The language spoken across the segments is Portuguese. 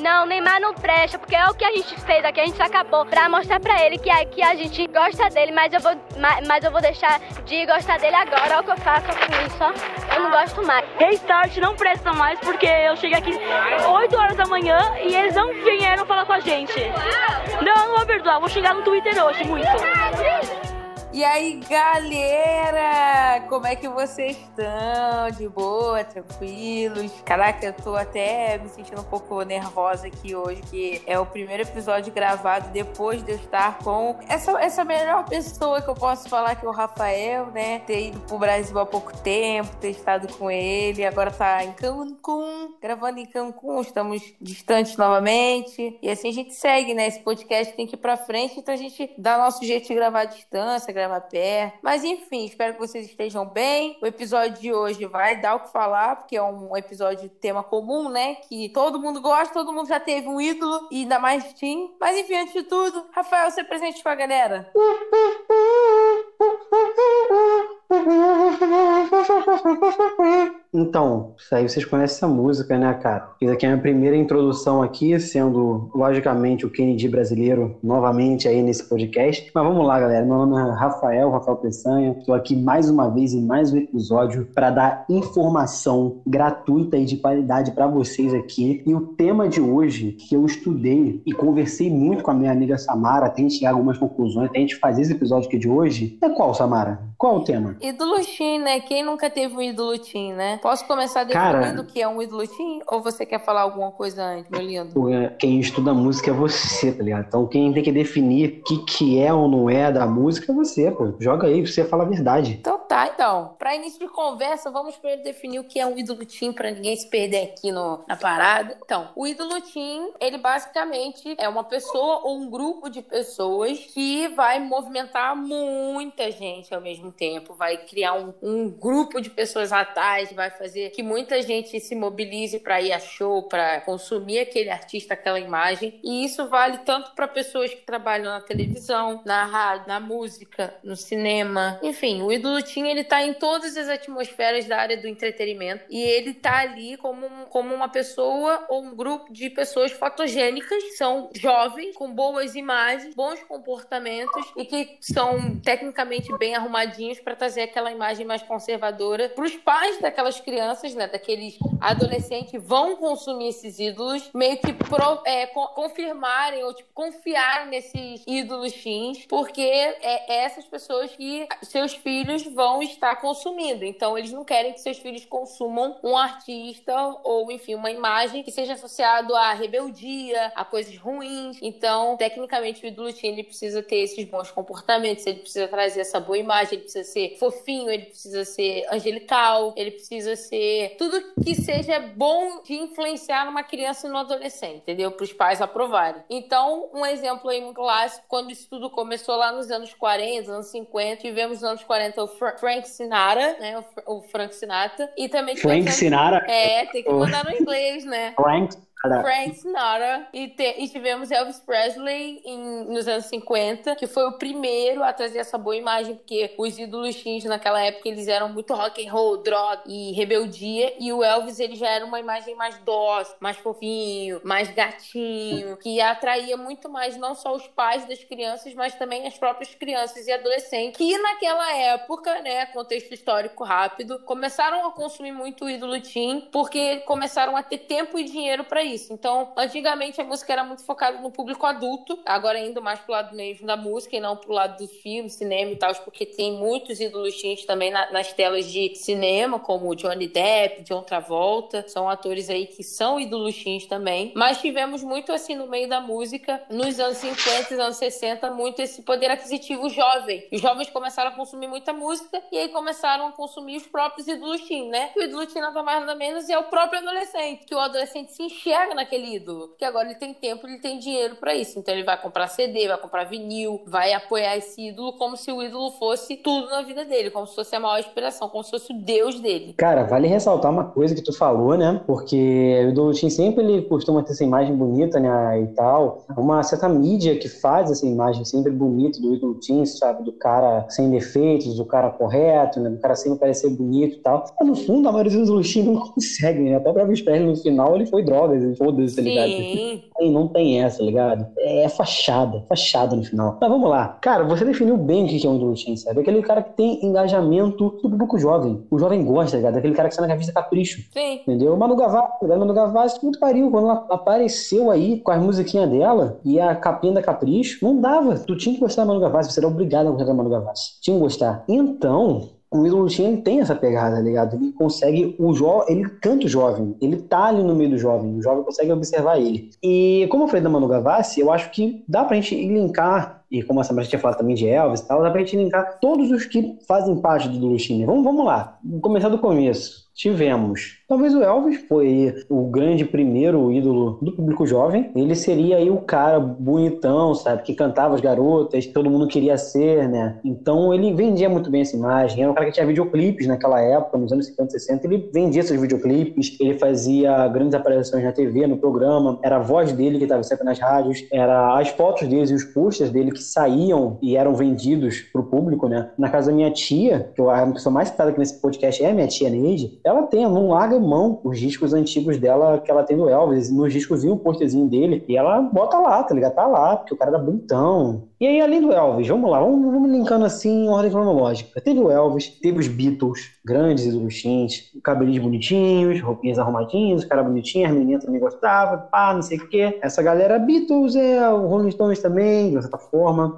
Não, Neymar não presta, porque é o que a gente fez aqui, a gente acabou pra mostrar pra ele que, que a gente gosta dele, mas eu vou, mas, mas eu vou deixar de gostar dele agora. Olha o que eu faço com isso, ó. Eu não gosto mais. Restart não presta mais porque eu cheguei aqui 8 horas da manhã e eles não vieram falar com a gente. Não, não vou perdoar, vou xingar no Twitter hoje muito. E aí, galera, como é que vocês estão? De boa, tranquilos? Caraca, eu tô até me sentindo um pouco nervosa aqui hoje, que é o primeiro episódio gravado depois de eu estar com essa, essa melhor pessoa que eu posso falar, que é o Rafael, né? Ter ido pro Brasil há pouco tempo, ter estado com ele, agora tá em Cancún, gravando em Cancún, estamos distantes novamente. E assim a gente segue, né? Esse podcast tem que ir pra frente, então a gente dá nosso jeito de gravar à distância, gravar perto. Mas enfim, espero que vocês estejam bem. O episódio de hoje vai dar o que falar, porque é um episódio de tema comum, né? Que todo mundo gosta, todo mundo já teve um ídolo e ainda mais Tim. Mas enfim, antes de tudo, Rafael, você presente pra galera. Então, aí vocês conhecem essa música, né, cara? Fiz aqui a minha primeira introdução aqui, sendo, logicamente, o Kennedy brasileiro novamente aí nesse podcast. Mas vamos lá, galera. Meu nome é Rafael, Rafael Peçanha. Estou aqui mais uma vez em mais um episódio para dar informação gratuita e de qualidade para vocês aqui. E o tema de hoje, que eu estudei e conversei muito com a minha amiga Samara, até a gente chegar a algumas conclusões, até a gente fazer esse episódio aqui de hoje, é qual, Samara? Qual o tema? Ídolo teen, né? Quem nunca teve um ídolo né? Posso começar definindo o que é um ídolo? Ou você quer falar alguma coisa antes, meu lindo? É, quem estuda música é você, tá ligado? Então quem tem que definir o que, que é ou não é da música é você, pô. Joga aí, você fala a verdade. Então tá, então. Pra início de conversa, vamos primeiro definir o que é um ídolo teen pra ninguém se perder aqui no, na parada. Então, o ídolo ele basicamente é uma pessoa ou um grupo de pessoas que vai movimentar muita gente ao mesmo tempo, vai criar um, um grupo de pessoas atrás, vai fazer que muita gente se mobilize para ir a show, para consumir aquele artista, aquela imagem. E isso vale tanto para pessoas que trabalham na televisão, na rádio, na música, no cinema. Enfim, o ídolo Teen, ele tá em todas as atmosferas da área do entretenimento e ele tá ali como, um, como uma pessoa ou um grupo de pessoas fotogênicas, são jovens, com boas imagens, bons comportamentos e que são tecnicamente bem arrumadinhos para trazer aquela imagem mais conservadora para os pais daquelas crianças, né, daqueles adolescentes vão consumir esses ídolos, meio que pro, é, confirmarem ou tipo, confiar nesses ídolos teens, porque é essas pessoas que seus filhos vão estar consumindo. Então eles não querem que seus filhos consumam um artista ou enfim uma imagem que seja associado à rebeldia, a coisas ruins. Então, tecnicamente o ídolo teen ele precisa ter esses bons comportamentos, ele precisa trazer essa boa imagem, ele precisa ser fofinho, ele precisa ser angelical, ele precisa ser tudo que seja bom de influenciar numa criança e no adolescente, entendeu? Para os pais aprovarem. Então, um exemplo aí muito clássico, quando isso tudo começou lá nos anos 40, anos 50, tivemos nos anos 40 o Fra Frank Sinatra, né? O, Frank Sinatra. E também Frank Sinatra? É, tem que mandar no inglês, né? Frank Frank Sinatra e, te, e, tivemos Elvis Presley em, nos anos 50, que foi o primeiro a trazer essa boa imagem, porque os ídolos teens naquela época eles eram muito rock and roll, droga e rebeldia, e o Elvis ele já era uma imagem mais dócil, mais fofinho, mais gatinho, que atraía muito mais não só os pais das crianças, mas também as próprias crianças e adolescentes, que naquela época, né, contexto histórico rápido, começaram a consumir muito o ídolo teen, porque começaram a ter tempo e dinheiro para isso. Então, antigamente a música era muito focada no público adulto, agora indo mais pro lado mesmo da música e não pro lado do filme, cinema e tal, porque tem muitos ídolos teens também na, nas telas de cinema, como Johnny Depp, John Travolta, são atores aí que são ídolos teens também. Mas tivemos muito assim no meio da música, nos anos 50 e anos 60, muito esse poder aquisitivo jovem. Os jovens começaram a consumir muita música e aí começaram a consumir os próprios ídolos teen, né? O ídolo teen nada mais nada menos é o próprio adolescente, que o adolescente se enxerga naquele ídolo. Porque agora ele tem tempo, ele tem dinheiro para isso. Então ele vai comprar CD, vai comprar vinil, vai apoiar esse ídolo como se o ídolo fosse tudo na vida dele, como se fosse a maior inspiração, como se fosse o Deus dele. Cara, vale ressaltar uma coisa que tu falou, né? Porque o Team sempre ele costuma ter essa imagem bonita, né? E tal. Uma certa mídia que faz essa imagem sempre bonita do ídolo Team, sabe? Do cara sem defeitos, do cara correto, né? Do cara sempre parecer bonito e tal. Mas no fundo, a maioria dos ídolos Team não consegue, né? Até pra Elvis Presley no final ele foi drogas foda-se, tá ligado? Sim. Não, não tem essa, tá ligado? É, é fachada, fachada no final. Mas vamos lá. Cara, você definiu bem o que é um teen, sabe? Aquele cara que tem engajamento do público jovem. O jovem gosta, tá ligado? Aquele cara que sai na revista Capricho. Sim. Entendeu? Manu Gavassi, tá ligado? Manu Gavassi, muito pariu. Quando ela apareceu aí com as musiquinhas dela e a capinha da Capricho, não dava. Tu tinha que gostar da Manu Gavassi, você era obrigado a gostar da Manu Gavassi. Tinha que gostar. Então, o teen ele tem essa pegada, tá ligado? Ele consegue, o jovem, ele canta o jovem, ele tá ali no meio do jovem, o jovem consegue observar ele. E como eu falei da Manu Gavassi, eu acho que dá pra gente linkar, e como a Samara tinha falado também de Elvis e tal, dá pra gente linkar todos os que fazem parte do teen. Vamos, vamos lá, começar do começo. Tivemos. Talvez o Elvis foi o grande primeiro ídolo do público jovem. Ele seria aí o cara bonitão, sabe? Que cantava as garotas, que todo mundo queria ser, né? Então ele vendia muito bem essa imagem. Era um cara que tinha videoclipes naquela época, nos anos 50 e 60. Ele vendia esses videoclipes, ele fazia grandes aparições na TV, no programa. Era a voz dele que estava sempre nas rádios. Era as fotos dele e os posters dele que saíam e eram vendidos pro público, né? Na casa da minha tia, que eu, a pessoa mais citada aqui nesse podcast é a minha tia Neide, ela tem, não larga mão os discos antigos dela que ela tem do Elvis. Nos discos vinha o posterzinho dele e ela bota lá, tá ligado? Tá lá, porque o cara era bonitão. E aí, além do Elvis, vamos lá, vamos, vamos linkando assim em ordem cronológica. Teve o Elvis, teve os Beatles, grandes ídolos teens, cabelinhos bonitinhos, roupinhas arrumadinhas, cara bonitinho, as meninas também gostavam, pá, não sei o quê. Essa galera Beatles, é, o Rolling Stones também, de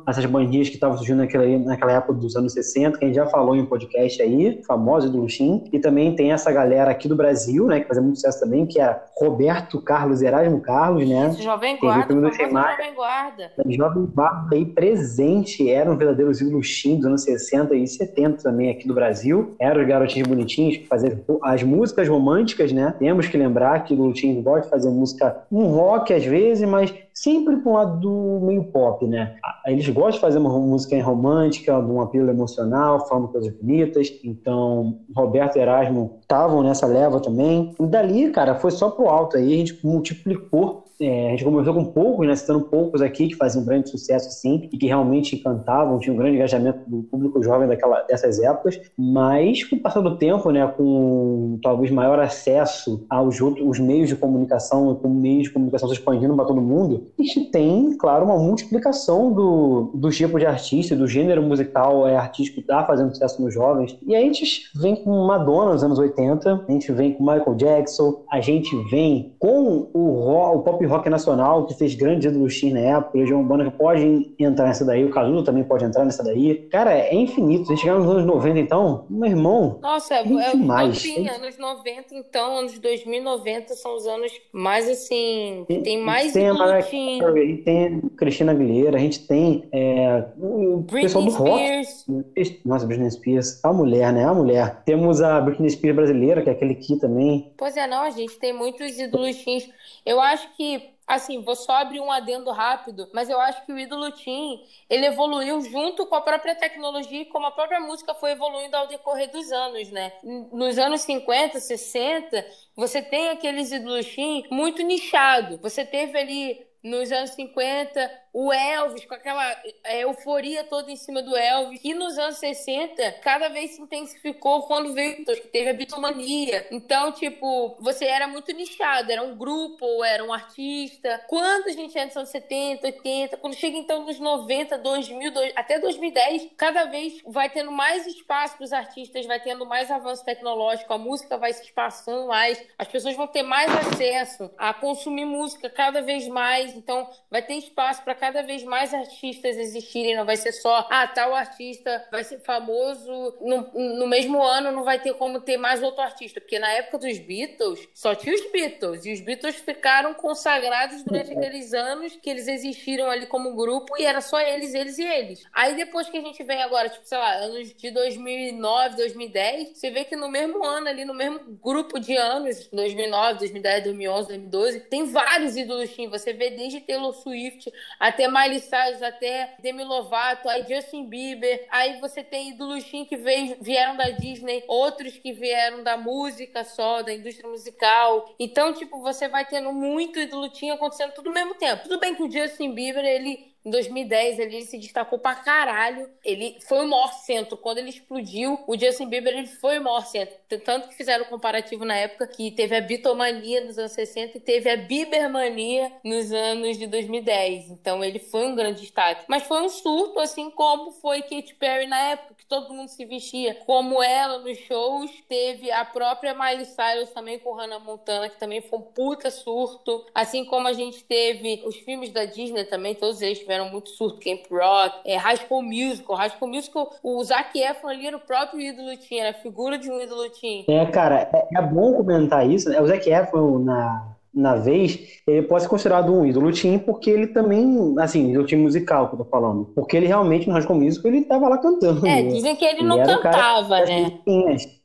Essas bandinhas que estavam surgindo naquela, naquela época dos anos 60, que a gente já falou em um podcast aí, famoso ídolos teen. E também tem essa galera aqui do Brasil, né, que fazia muito sucesso também, que é Roberto Carlos, Erasmo Carlos, né? Esse Jovem o Guarda, filme do. Jovem Guarda. Jovem Guarda aí presente, eram verdadeiros ídolos teen dos anos 60 e 70 também aqui do Brasil. Eram os garotinhos bonitinhos que faziam as músicas românticas, né? Temos que lembrar que o teen gosta de fazer música, um rock às vezes, mas sempre para um lado do meio pop, né? Eles gostam de fazer uma música romântica, um apelo emocional, falando coisas bonitas. Então, Roberto e Erasmo estavam nessa leva também. E dali, cara, foi só pro alto aí, a gente multiplicou é, a gente começou com poucos, né, citando poucos aqui que faziam um grande sucesso, assim, e que realmente cantavam, tinham um grande engajamento do público jovem daquela, dessas épocas, mas com o passar do tempo, né, com talvez maior acesso aos outros os meios de comunicação, com meios de comunicação se expandindo para todo mundo, a gente tem, claro, uma multiplicação do, do tipo de artista, do gênero musical é, artístico que está fazendo sucesso nos jovens, e a gente vem com Madonna nos anos 80, a gente vem com Michael Jackson, a gente vem com o, rock, o pop rock nacional, que fez grandes ídolos teen na época, o João Bonner pode entrar nessa daí, o Cazuza também pode entrar nessa daí. Cara, é infinito. Se a gente chegar nos anos 90, então, meu irmão, Nossa, é, Tem é demais. sim, anos 90, então, anos 2090 são os anos mais assim, que tem mais tem a Mariah ídolo teen. Carey, a gente tem Cristina Aguilera, a gente tem é, o pessoal Britney do rock. Spears. Nossa, Britney Spears, a mulher, né? A mulher. Temos a Britney Spears brasileira, que é aquele aqui também. Pois é, não, a gente tem muitos ídolos teens. Eu acho que, assim, vou só abrir um adendo rápido, mas eu acho que o ídolo teen, ele evoluiu junto com a própria tecnologia e como a própria música foi evoluindo ao decorrer dos anos, né? Nos anos 50, 60, você tem aqueles ídolos teen muito nichado. Você teve ali nos anos 50, o Elvis, com aquela é, euforia toda em cima do Elvis. E nos anos 60, cada vez se intensificou quando veio que teve a bitomania. Então, tipo, você era muito nichado, era um grupo, ou era um artista. Quando a gente entra nos anos 70, 80, quando chega então nos 90, 2000, dois- até 2010, cada vez vai tendo mais espaço para os artistas, vai tendo mais avanço tecnológico, a música vai se espaçando mais, as pessoas vão ter mais acesso a consumir música cada vez mais, então vai ter espaço para cada vez mais artistas existirem, não vai ser só, ah, tal artista vai ser famoso, no, no mesmo ano não vai ter como ter mais outro artista, porque na época dos Beatles, só tinha os Beatles, e os Beatles ficaram consagrados durante aqueles anos que eles existiram ali como grupo, e era só eles, eles e eles. Aí depois que a gente vem agora, tipo, sei lá, anos de 2009, 2010, você vê que no mesmo ano ali, no mesmo grupo de anos, 2009, 2010, 2011, 2012, tem vários ídolos teen, você vê desde Taylor Swift até Miley Cyrus, até Demi Lovato, aí Justin Bieber, aí você tem ídolos que veio, vieram da Disney, outros que vieram da música só, da indústria musical. Então, tipo, você vai tendo muito ídolo acontecendo tudo ao mesmo tempo. Tudo bem que o Justin Bieber, ele Em 2010 ele se destacou pra caralho. Ele foi o maior centro. Quando ele explodiu, o Justin Bieber ele foi o maior centro. Tanto que fizeram comparativo na época que teve a Beatlemania nos anos 60 e teve a Biebermania nos anos de 2010. Então ele foi um grande destaque. Mas foi um surto, assim como foi Katy Perry na época, que todo mundo se vestia como ela nos shows. Teve a própria Miley Cyrus também com Hannah Montana, que também foi um puta surto. Assim como a gente teve os filmes da Disney também, todos eles tiveram muito surto. Camp Rock, é, High School Musical. High School Musical, o Zac Efron ali era o próprio ídolo teen, era a figura de um ídolo. É, cara, é, é bom comentar isso. Né? O Zac Efron na na vez, ele pode ser considerado um ídolo teen, porque ele também, assim, ídolo teen musical que eu tô falando. Porque ele realmente, no Rascal Music, ele tava lá cantando. É, dizem que ele, ele não cantava, né?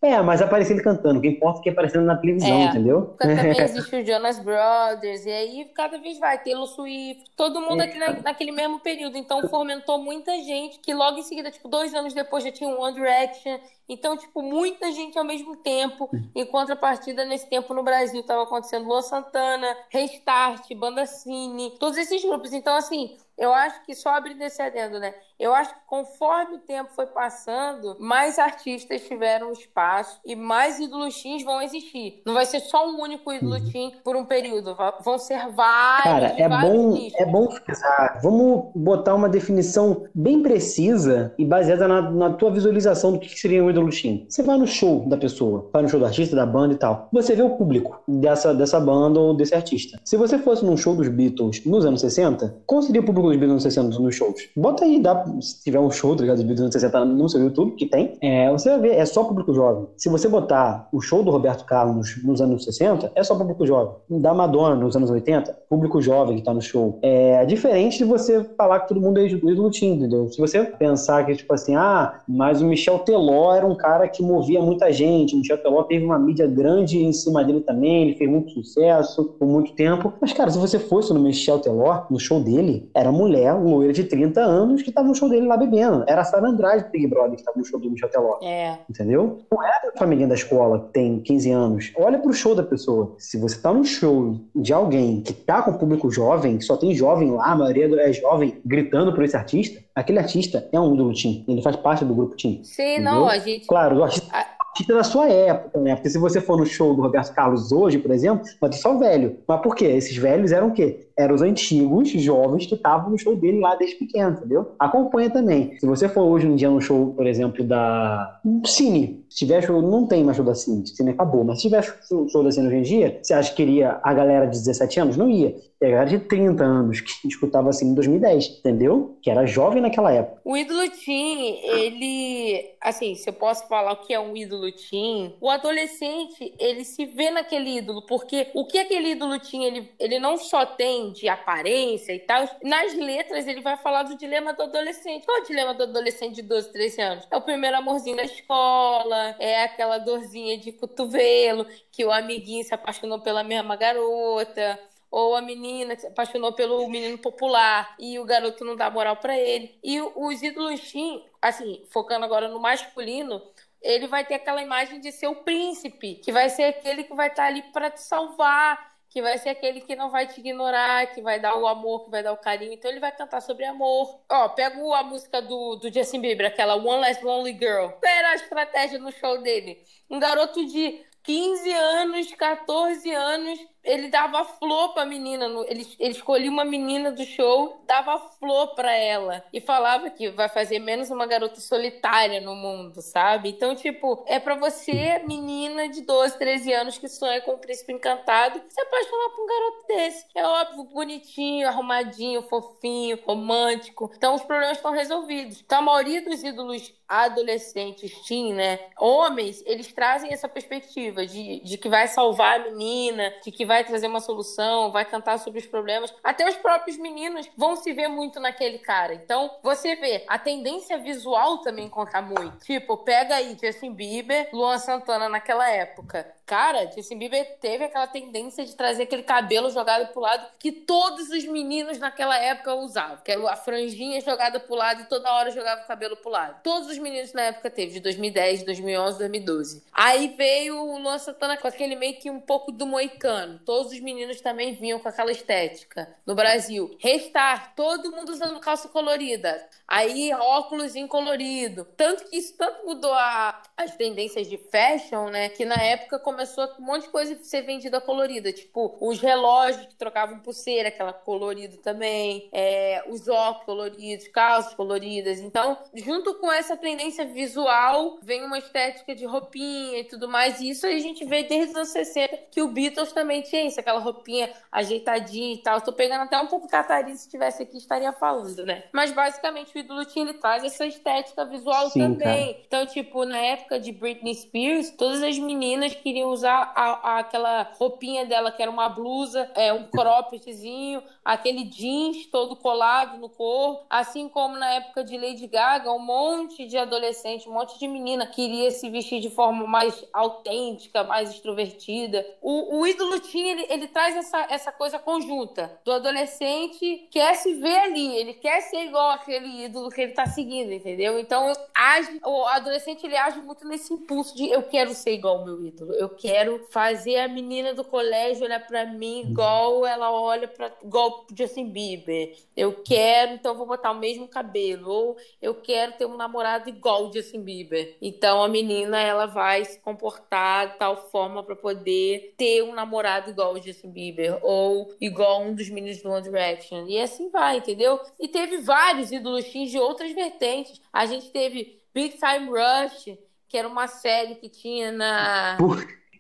É, mas aparecia ele cantando. O que importa é que aparecendo na televisão, é. entendeu? Também existe o Jonas Brothers, e aí cada vez vai, Taylor Swift, todo mundo aqui na, naquele mesmo período. Então fomentou muita gente, que logo em seguida, tipo, dois anos depois já tinha um One Direction, então, tipo, muita gente ao mesmo tempo. Em contrapartida, nesse tempo no Brasil, estava acontecendo Luan Santana, Restart, Banda Cine, todos esses grupos. Então, assim, eu acho que só abrindo esse adendo, né? Eu acho que conforme o tempo foi passando, mais artistas tiveram espaço e mais ídolos teens vão existir. Não vai ser só um único ídolo uhum. teen por um período, vão ser vários. Cara, é bom, nichos. é bom frisar. Vamos botar uma definição bem precisa e baseada na, na tua visualização do que seria um ídolo teen. Você vai no show da pessoa, vai no show do artista, da banda e tal. Você vê o público dessa, dessa banda ou desse artista. Se você fosse num show dos Beatles nos anos 60, qual seria o público dos Beatles nos 60 nos shows? Bota aí, dá se tiver um show, tá ligado? De vídeos anos 60 no seu YouTube, que tem, é, você vai ver, é só público jovem. Se você botar o show do Roberto Carlos nos anos 60, é só público jovem. Da Madonna nos anos 80, público jovem que tá no show. É diferente de você falar que todo mundo é ídolo teen, entendeu? Se você pensar que, tipo assim, ah, mas o Michel Teló era um cara que movia muita gente, o Michel Teló teve uma mídia grande em cima dele também, ele fez muito sucesso por muito tempo. Mas, cara, se você fosse no Michel Teló, no show dele, era mulher, loira de 30 anos, que tava no show dele lá bebendo. Era a Sara Andrade do Big Brother que estava no show do Michel Teló. É. Entendeu? Não é a família da escola que tem 15 anos. Olha pro show da pessoa. Se você tá no show de alguém que tá com público jovem, que só tem jovem lá, a maioria é jovem, gritando por esse artista, aquele artista é um ídolo Tim. Ele faz parte do grupo Tim. Sim, entendeu? não, a gente. Claro, o artista. A artista da sua época, né? Porque se você for no show do Roberto Carlos hoje, por exemplo, vai ter só velho. Mas por quê? Esses velhos eram o quê? Eram os antigos, jovens que estavam no show dele lá desde pequeno, entendeu? Acompanha também. Se você for hoje um dia no show, por exemplo, da Cine, se tiver show, não tem mais show da Cine, Cine acabou, mas se tiver show da Cine hoje em dia, você acha que iria a galera de 17 anos? Não ia. E a galera de 30 anos que escutava assim em 2010, entendeu? Que era jovem naquela época. O ídolo Tim, ele. Assim, se eu posso falar o que é um ídolo Tim, o adolescente, ele se vê naquele ídolo, porque o que aquele ídolo Tim, ele, ele não só tem de aparência e tal, nas letras ele vai falar do dilema do adolescente. Qual é o dilema do adolescente de 12, 13 anos? É o primeiro amorzinho da escola, é aquela dorzinha de cotovelo, que o amiguinho se apaixonou pela mesma garota ou a menina se apaixonou pelo menino popular e o garoto não dá moral para ele. E os ídolos teen, assim, focando agora no masculino, ele vai ter aquela imagem de ser o príncipe, que vai ser aquele que vai estar ali para te salvar, que vai ser aquele que não vai te ignorar, que vai dar o amor, que vai dar o carinho. Então ele vai cantar sobre amor. Ó, pega a música do, do Justin Bieber, aquela One Less Lonely Girl. Qual era a estratégia no show dele? Um garoto de 15 anos, 14 anos, ele dava flor pra menina. Ele, ele escolhia uma menina do show, dava flor pra ela. E falava que vai fazer menos uma garota solitária no mundo, sabe? Então, tipo, é pra você, menina de 12, 13 anos, que sonha com o príncipe encantado, se apaixonar por um garoto desse. É óbvio, bonitinho, arrumadinho, fofinho, romântico. Então, os problemas estão resolvidos. Então, a maioria dos ídolos adolescentes, teen, né? Homens, eles trazem essa perspectiva de, de que vai salvar a menina, de que vai vai trazer uma solução, vai cantar sobre os problemas. Até os próprios meninos vão se ver muito naquele cara. Então, você vê, a tendência visual também conta muito. Tipo, pega aí Justin Bieber, Luan Santana naquela época. Cara, Justin Bieber teve aquela tendência de trazer aquele cabelo jogado pro lado que todos os meninos naquela época usavam. Que era a franjinha jogada pro lado e toda hora jogava o cabelo pro lado. Todos os meninos na época teve, de 2010, 2011, 2012. Aí veio o Luan Santana com aquele meio que um pouco do moicano. Todos os meninos também vinham com aquela estética. No Brasil, restar, todo mundo usando calça colorida. Aí óculos em colorido. Tanto que isso tanto mudou a, as tendências de fashion, né? Que na época começou um monte de coisa ser vendida colorida. Tipo, os relógios que trocavam pulseira, aquela colorido também. É, os óculos coloridos, calças coloridas. Então, junto com essa tendência visual, vem uma estética de roupinha e tudo mais. E isso a gente vê desde os anos 60 que o Beatles também tinha isso, aquela roupinha ajeitadinha e tal. Estou pegando até um pouco Catarina, se estivesse aqui, estaria falando, né? Mas basicamente o ídolo tinha, ele traz essa estética visual Sim, também. Cara. Então, tipo, na época de Britney Spears, todas as meninas queriam usar a, a, aquela roupinha dela, que era uma blusa, é, um croppedzinho, aquele jeans todo colado no corpo. Assim como na época de Lady Gaga, um monte de adolescente, um monte de menina queria se vestir de forma mais autêntica, mais extrovertida. O, o ídolo tinha, ele, ele traz essa, essa coisa conjunta do adolescente quer se ver ali, ele quer ser igual aquele ídolo que ele tá seguindo, entendeu? Então, age, o adolescente ele age muito nesse impulso de eu quero ser igual ao meu ídolo, eu quero fazer a menina do colégio olhar para mim igual ela olha para igual Justin Bieber. Eu quero, então vou botar o mesmo cabelo ou eu quero ter um namorado igual Justin Bieber. Então a menina ela vai se comportar de tal forma para poder ter um namorado igual o Justin Bieber ou igual um dos meninos do One Direction. E assim vai, entendeu? E teve vários ídolos de outras vertentes. A gente teve Big Time Rush, que era uma série que tinha na.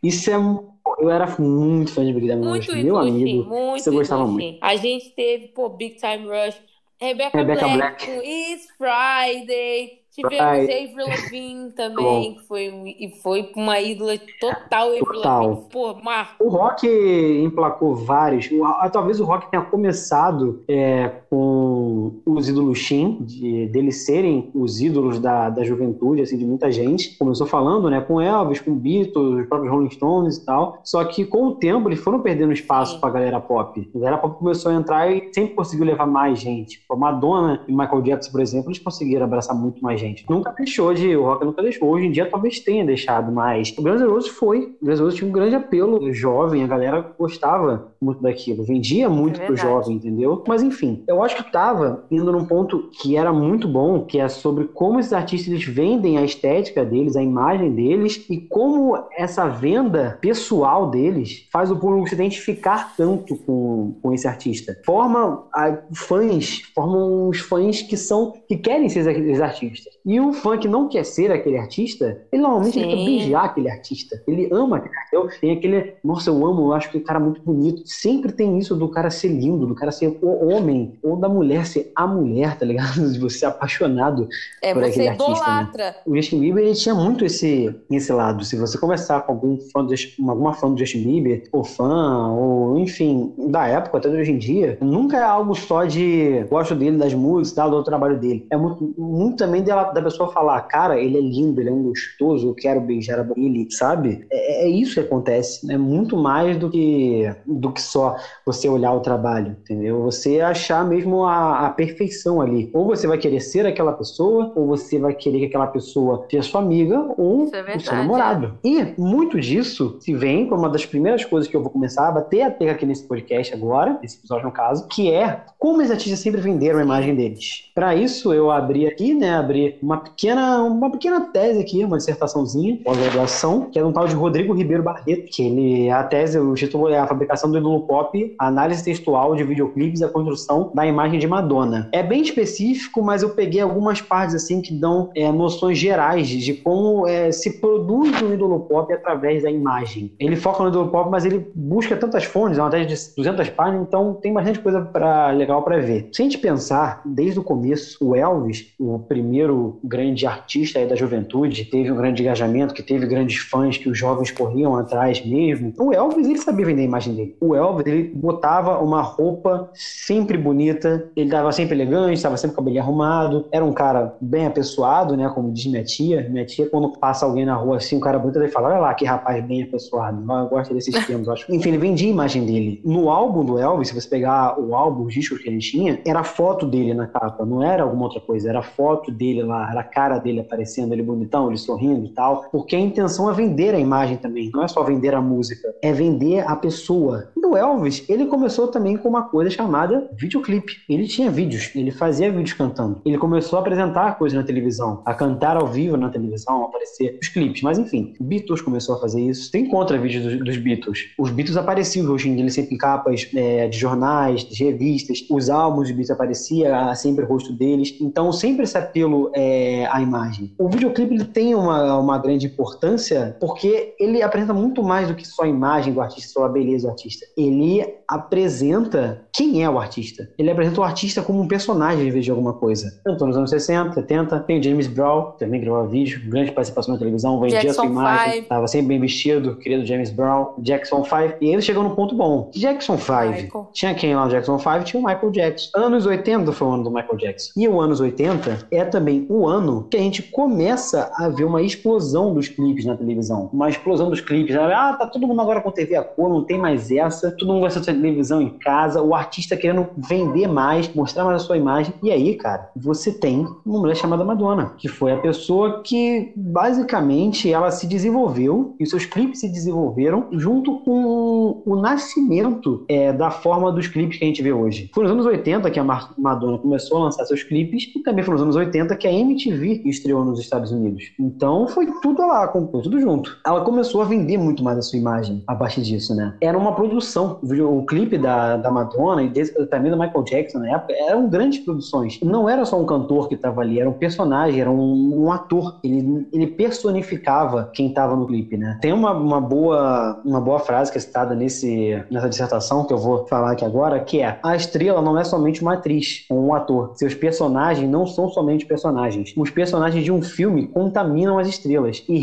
Isso é. Eu era muito fã de Big Time Rush. Meu amigo. Muito você gostava muito. A gente teve, pô, Big Time Rush. Rebecca, Rebecca Black, Black. It's Friday. Tivemos Avril Lavigne também, que foi, e foi uma ídola total. total. Pô, Marco. O rock emplacou vários. Talvez o rock tenha começado é, com os ídolos Shin, de, deles serem os ídolos da, da juventude, assim, de muita gente. Começou falando, né, com Elvis, com Beatles, os próprios Rolling Stones e tal. Só que com o tempo eles foram perdendo espaço Sim. pra galera pop. A galera pop começou a entrar e sempre conseguiu levar mais gente. A Madonna e Michael Jackson, por exemplo, eles conseguiram abraçar muito mais gente gente. Nunca deixou de. O rock nunca deixou. Hoje em dia talvez tenha deixado, mas o Guns N' Roses foi. O Guns N' Roses tinha um grande apelo jovem, a galera gostava muito daquilo. Vendia muito é pro jovem, entendeu? Mas enfim, eu acho que tava indo num ponto que era muito bom, que é sobre como esses artistas eles vendem a estética deles, a imagem deles e como essa venda pessoal deles faz o público se identificar tanto com, com esse artista. Forma a, fãs, formam os fãs que são que querem ser esses artistas. E o fã que não quer ser aquele artista, ele normalmente ele quer beijar aquele artista. Ele ama aquele artista. Tem aquele, nossa, eu amo, eu acho que o cara é muito bonito. Sempre tem isso do cara ser lindo, do cara ser o homem, ou da mulher ser a mulher, tá ligado? De você ser apaixonado é, por aquele idolatra. artista. Né? O Justin Bieber, ele tinha muito esse, esse lado. Se você conversar com algum fã do, alguma fã do Justin Bieber, ou fã, ou enfim, da época, até hoje em dia, nunca é algo só de gosto dele, das músicas, tal, do trabalho dele. É muito, muito também dela da pessoa falar, cara, ele é lindo, ele é um gostoso, eu quero beijar dele, sabe? É, é, isso que acontece, é muito mais do que, do que só você olhar o trabalho, entendeu? Você achar mesmo a, a perfeição ali. Ou você vai querer ser aquela pessoa, ou você vai querer que aquela pessoa seja sua amiga ou é verdade, seu namorado. É. E muito disso se vem como uma das primeiras coisas que eu vou começar a bater a terra aqui nesse podcast agora, nesse episódio no caso, que é como os artistas sempre venderam a imagem deles. Para isso, eu abri aqui, né, abri uma pequena, uma pequena tese aqui, uma dissertaçãozinha, pós-graduação, que é de um tal de Rodrigo Ribeiro Barreto, que ele, a tese, o título é A Fabricação do Ídolo Pop, Análise Textual de Videoclipes e a Construção da Imagem de Madonna. É bem específico, mas eu peguei algumas partes, assim, que dão é, noções gerais de como é, se produz um ídolo pop através da imagem. Ele foca no ídolo pop, mas ele busca tantas fontes, é uma tese de 200 páginas, então tem bastante coisa pra, legal para ver. Se a gente pensar, desde o começo, o Elvis, o primeiro primeiro grande artista da juventude, teve um grande engajamento, que teve grandes fãs, que os jovens corriam atrás mesmo. O Elvis, ele sabia vender a imagem dele. O Elvis, ele botava uma roupa sempre bonita, ele estava sempre elegante, estava sempre com o cabelo arrumado, era um cara bem apessoado, né, como diz minha tia. Minha tia, quando passa alguém na rua assim, um cara bonito, ele fala, olha lá que rapaz bem apessoado. Eu gosto desses termos, acho. Enfim, ele vendia a imagem dele. No álbum do Elvis, se você pegar o álbum, os discos que ele tinha, era foto dele na capa, não era alguma outra coisa, era foto dele lá, era a cara dele aparecendo, ele bonitão, ele sorrindo e tal, porque a intenção é vender a imagem também, não é só vender a música, é vender a pessoa. O Elvis, ele começou também com uma coisa chamada videoclipe. Ele tinha vídeos, ele fazia vídeos cantando. Ele começou a apresentar coisas na televisão, a cantar ao vivo na televisão, a aparecer os clipes, mas enfim, Beatles começou a fazer isso. Tem contra vídeos dos, dos Beatles. Os Beatles apareciam hoje em dia sempre em capas é, de jornais, de revistas, os álbuns de Beatles aparecia sempre o rosto deles, então sempre esse apelo é, à imagem. O videoclipe ele tem uma, uma grande importância porque ele apresenta muito mais do que só a imagem do artista, só a beleza do artista. Ele apresenta quem é o artista. Ele apresenta o artista como um personagem em vez de alguma coisa. Tanto nos anos 60, 70, tem o James Brown, também gravava vídeo, grande participação na televisão, vendia sua imagem, estava sempre bem vestido, querido James Brown, Jackson 5, e ele chegou no ponto bom. Jackson 5, tinha quem lá no Jackson 5? Tinha o Michael Jackson. Anos 80 foi o ano do Michael Jackson. E o anos 80 é também o ano que a gente começa a ver uma explosão dos clipes na televisão. Uma explosão dos clipes. Ah, tá todo mundo agora com TV a cor, não tem mais essa, todo mundo gosta de televisão em casa, o artista querendo vender mais, mostrar mais a sua imagem. E aí, cara, você tem uma mulher chamada Madonna, que foi a pessoa que basicamente ela se desenvolveu e seus clipes se desenvolveram junto com o nascimento é, da forma dos clipes que a gente vê hoje. Foi nos anos 80 que a Madonna começou a lançar seus clipes e também foi nos anos 80 que a MTV estreou nos Estados Unidos. Então foi tudo lá, tudo junto. Ela começou a vender muito mais a sua imagem a partir disso, né? Era uma produção. O clipe da, da Madonna e desse, também do Michael Jackson na época eram grandes produções. Não era só um cantor que estava ali, era um personagem, era um, um ator. Ele, ele personificava quem estava no clipe, né? Tem uma, uma, boa, uma boa frase que é citada nesse, nessa dissertação que eu vou falar aqui agora, que é a estrela não é somente uma atriz ou um ator. Seus personagens não são somente personagens. Os personagens de um filme contaminam as estrelas e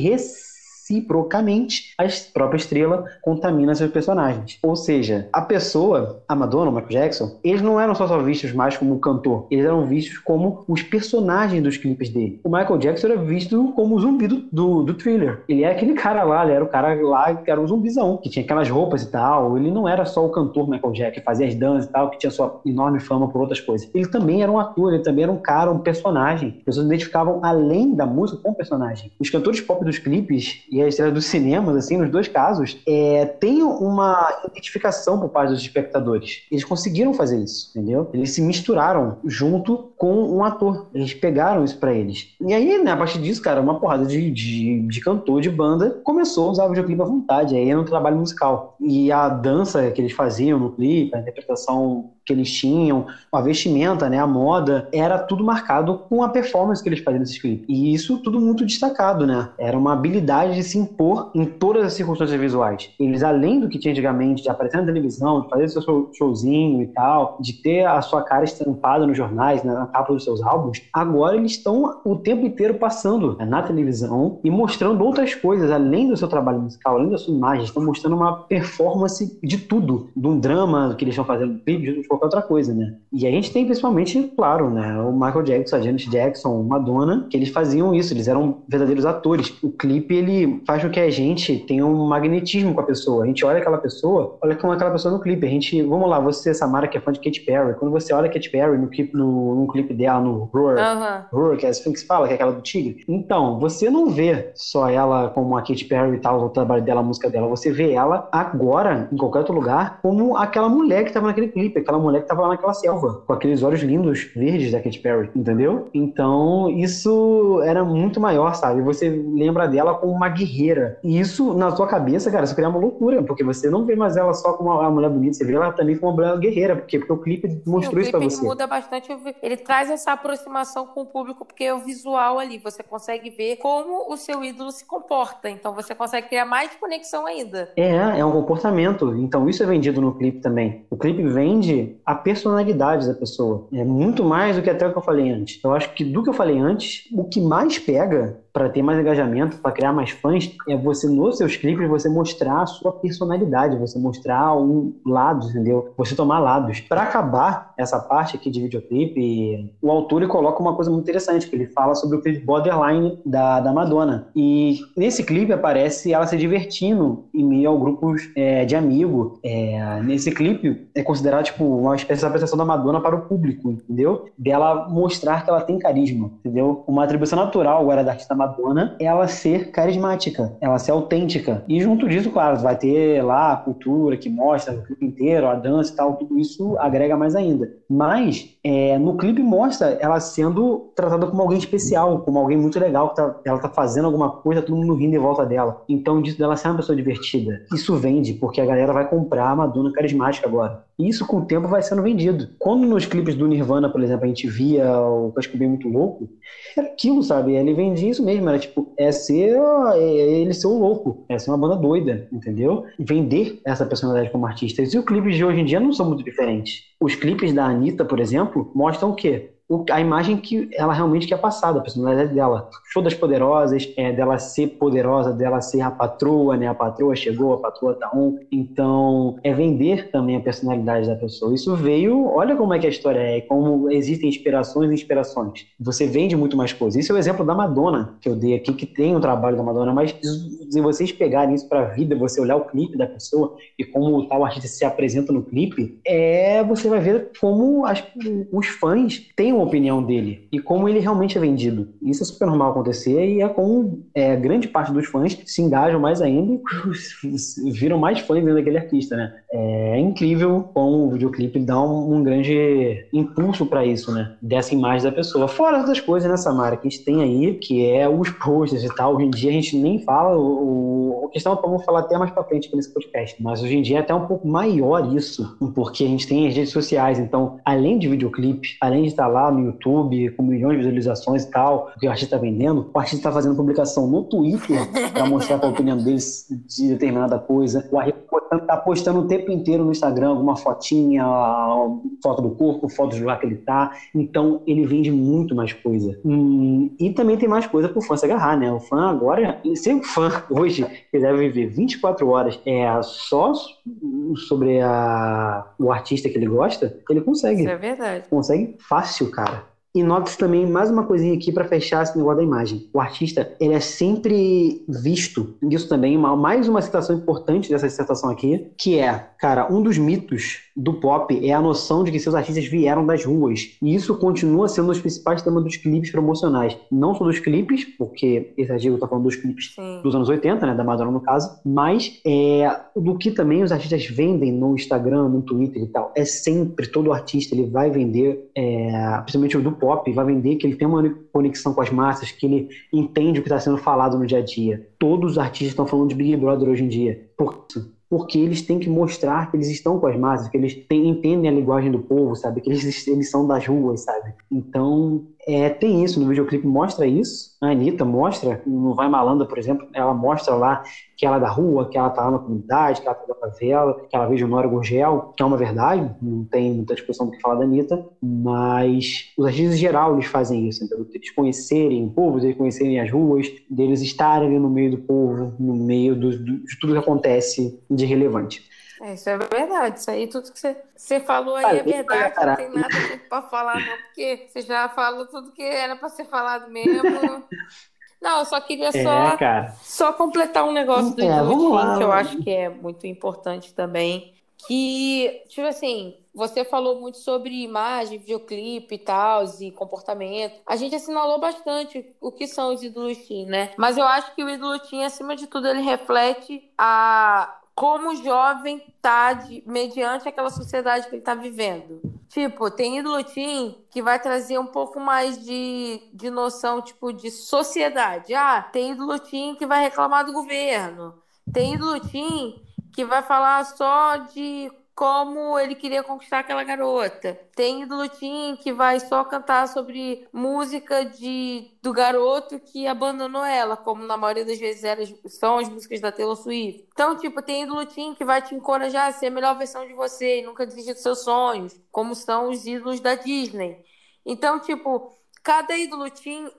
reciprocamente, a própria estrela contamina seus personagens. Ou seja, a pessoa, a Madonna, o Michael Jackson, eles não eram só, só vistos mais como cantor, eles eram vistos como os personagens dos clipes dele. O Michael Jackson era visto como o zumbi do, do, do thriller. Ele era aquele cara lá, ele era o cara lá que era um zumbizão, que tinha aquelas roupas e tal. Ele não era só o cantor Michael Jackson, que fazia as danças e tal, que tinha sua enorme fama por outras coisas. Ele também era um ator, ele também era um cara, um personagem. As pessoas identificavam além da música com o personagem. Os cantores pop dos clipes e a estrela dos cinemas, assim, nos dois casos, é, tem uma identificação por parte dos espectadores. Eles conseguiram fazer isso, entendeu? Eles se misturaram junto com um ator. Eles pegaram isso para eles. E aí, né, a partir disso, cara, uma porrada de, de, de cantor, de banda, começou a usar o videoclipe à vontade. Aí era um trabalho musical. E a dança que eles faziam no clipe, a interpretação que eles tinham, a vestimenta, né, a moda, era tudo marcado com a performance que eles faziam nesses clipes. E isso tudo muito destacado, né? Era uma habilidade de se impor em todas as circunstâncias visuais. Eles, além do que tinha antigamente, de aparecer na televisão, de fazer seu showzinho e tal, de ter a sua cara estampada nos jornais, né, na capa dos seus álbuns, agora eles estão o tempo inteiro passando né, na televisão e mostrando outras coisas, além do seu trabalho musical, além da sua imagem, estão mostrando uma performance de tudo, de um drama que eles estão fazendo, de qualquer outra coisa, né? E a gente tem principalmente, claro, né, o Michael Jackson, a Janet Jackson, Madonna, que eles faziam isso, eles eram verdadeiros atores. O clipe, ele faz com que a gente tenha um magnetismo com a pessoa. A gente olha aquela pessoa, olha como aquela pessoa no clipe. A gente, vamos lá, você, Samara, que é fã de Katy Perry, quando você olha a Katy Perry no clipe, no, no clipe dela, no Roar, uhum. Roar, que é assim que se fala, que é aquela do tigre. Então, você não vê só ela como a Katy Perry e tal, o trabalho dela, a música dela, você vê ela agora, em qualquer outro lugar, como aquela mulher que tava naquele clipe, aquela mulher que tava lá naquela selva, com aqueles olhos lindos, verdes da Katy Perry, entendeu? Então, isso era muito maior, sabe? Você lembra dela como uma guerreira. E isso, na sua cabeça, cara, isso cria uma loucura, porque você não vê mais ela só como uma mulher bonita, você vê ela também como uma mulher guerreira, porque, porque o clipe mostrou Sim, o clipe, isso pra você. Ele muda bastante, ele traz essa aproximação com o público, porque é o visual ali, você consegue ver como o seu ídolo se comporta, então você consegue criar mais conexão ainda. É, é um comportamento, então isso é vendido no clipe também. O clipe vende a personalidade da pessoa. É muito mais do que até o que eu falei antes. Eu acho que do que eu falei antes, o que mais pega para ter mais engajamento, para criar mais fãs, é você nos seus clipes você mostrar a sua personalidade, você mostrar um lado, entendeu? Você tomar lados. Para acabar essa parte aqui de videoclipe, o autor coloca uma coisa muito interessante, que ele fala sobre o clipe Borderline da, da Madonna. E nesse clipe aparece ela se divertindo em meio ao grupos é, de amigo. É, nesse clipe é considerado tipo uma espécie de apresentação da Madonna para o público, entendeu? Dela mostrar que ela tem carisma, entendeu? Uma atribuição natural agora da artista Madonna, ela ser carismática, ela ser autêntica. E junto disso, claro, vai ter lá a cultura que mostra o clipe inteiro, a dança e tal, tudo isso agrega mais ainda. Mas é, no clipe mostra ela sendo tratada como alguém especial, como alguém muito legal, que tá, ela tá fazendo alguma coisa, todo mundo rindo em volta dela. Então, disso dela ser uma pessoa divertida. Isso vende, porque a galera vai comprar a Madonna carismática agora. E isso com o tempo vai sendo vendido. Quando nos clipes do Nirvana, por exemplo, a gente via o Casco Bem Muito Louco, era aquilo, sabe? Ele vendia isso mesmo, era tipo, é ser é ele ser o louco, é ser uma banda doida, entendeu? Vender essa personalidade como artista. E os clipes de hoje em dia não são muito diferentes. Os clipes da Anitta, por exemplo, mostram o quê? A imagem que ela realmente quer passar da personalidade dela. Show das poderosas, é, dela ser poderosa, dela ser a patroa, né? A patroa chegou, a patroa tá on. Então, é vender também a personalidade da pessoa. Isso veio, olha como é que a história é, como existem inspirações e inspirações. Você vende muito mais coisas. Isso é o exemplo da Madonna, que eu dei aqui, que tem um trabalho da Madonna, mas se vocês pegarem isso pra vida, você olhar o clipe da pessoa e como o tal artista se apresenta no clipe, é, você vai ver como as, os fãs têm uma opinião dele e como ele realmente é vendido. Isso é super normal acontecer e é como é, grande parte dos fãs se engajam mais ainda e viram mais fãs dentro daquele artista, né? É incrível como o videoclipe dá um, um grande impulso para isso, né? Dessa imagem da pessoa. Fora outras coisas nessa marca que a gente tem aí, que é os posters e tal. Hoje em dia a gente nem fala, o, o questão vamos falar até mais pra frente aqui nesse podcast, mas hoje em dia é até um pouco maior isso, porque a gente tem as redes sociais, então além de videoclipe, além de estar lá no YouTube com milhões de visualizações e tal, o que o artista está vendendo, o artista está fazendo publicação no Twitter para mostrar a opinião deles de determinada coisa. O artista está postando o tempo inteiro no Instagram alguma fotinha, foto do corpo, foto do lugar que ele está. Então ele vende muito mais coisa. Hum, e também tem mais coisa para o fã se agarrar, né? O fã agora, se o fã hoje quiser viver 24 horas é só sobre a, o artista que ele gosta, ele consegue. Isso é verdade. Consegue fácil, cara. E note também mais uma coisinha aqui para fechar esse negócio da imagem. O artista, ele é sempre visto, isso também, uma, mais uma citação importante dessa dissertação aqui, que é, cara, um dos mitos do pop é a noção de que seus artistas vieram das ruas. E isso continua sendo um dos principais temas dos clipes promocionais. Não só dos clipes, porque esse artigo está falando dos clipes Sim. dos anos 80, né, da Madonna no caso, mas é, do que também os artistas vendem no Instagram, no Twitter e tal. É sempre, todo artista, ele vai vender, é, principalmente o do pop, vai vender que ele tem uma conexão com as massas, que ele entende o que está sendo falado no dia a dia. Todos os artistas estão falando de Big Brother hoje em dia. Por isso porque eles têm que mostrar que eles estão com as massas, que eles têm, entendem a linguagem do povo, sabe? Que eles, eles são das ruas, sabe? Então, é, tem isso no videoclipe, mostra isso. A Anitta mostra, no Vai Malanda, por exemplo, ela mostra lá que ela é da rua, que ela tá lá na comunidade, que ela tá da favela, que ela veio de Honório Gurgel, que é uma verdade, não tem muita discussão do que falar da Anitta, mas os artistas em geral eles fazem isso, entendeu? Eles conhecerem o povo, eles conhecerem as ruas, deles estarem ali no meio do povo, no meio do, do, de tudo que acontece de relevante. É, isso é verdade. Isso aí, tudo que você, você falou aí é verdade. Não tem nada para falar, não, porque você já falou tudo que era para ser falado mesmo. Não, eu só queria é, só, só completar um negócio do é, que eu acho que é muito importante também. Que, tipo assim, você falou muito sobre imagem, videoclipe e tal, e comportamento. A gente assinalou bastante o que são os ídolos né? Mas eu acho que o ídolo acima de tudo, ele reflete a como o jovem tá de, mediante aquela sociedade que ele está vivendo. Tipo, tem ídolo que vai trazer um pouco mais de, de noção, tipo, de sociedade. Ah, tem ídolo que vai reclamar do governo. Tem ídolo que vai falar só de como ele queria conquistar aquela garota. Tem ídolo teen que vai só cantar sobre música de, do garoto que abandonou ela, como na maioria das vezes eram, são as músicas da Taylor Swift. Então, tipo, tem ídolo teen que vai te encorajar a ser a melhor versão de você e nunca desistir dos seus sonhos, como são os ídolos da Disney. Então, tipo, cada ídolo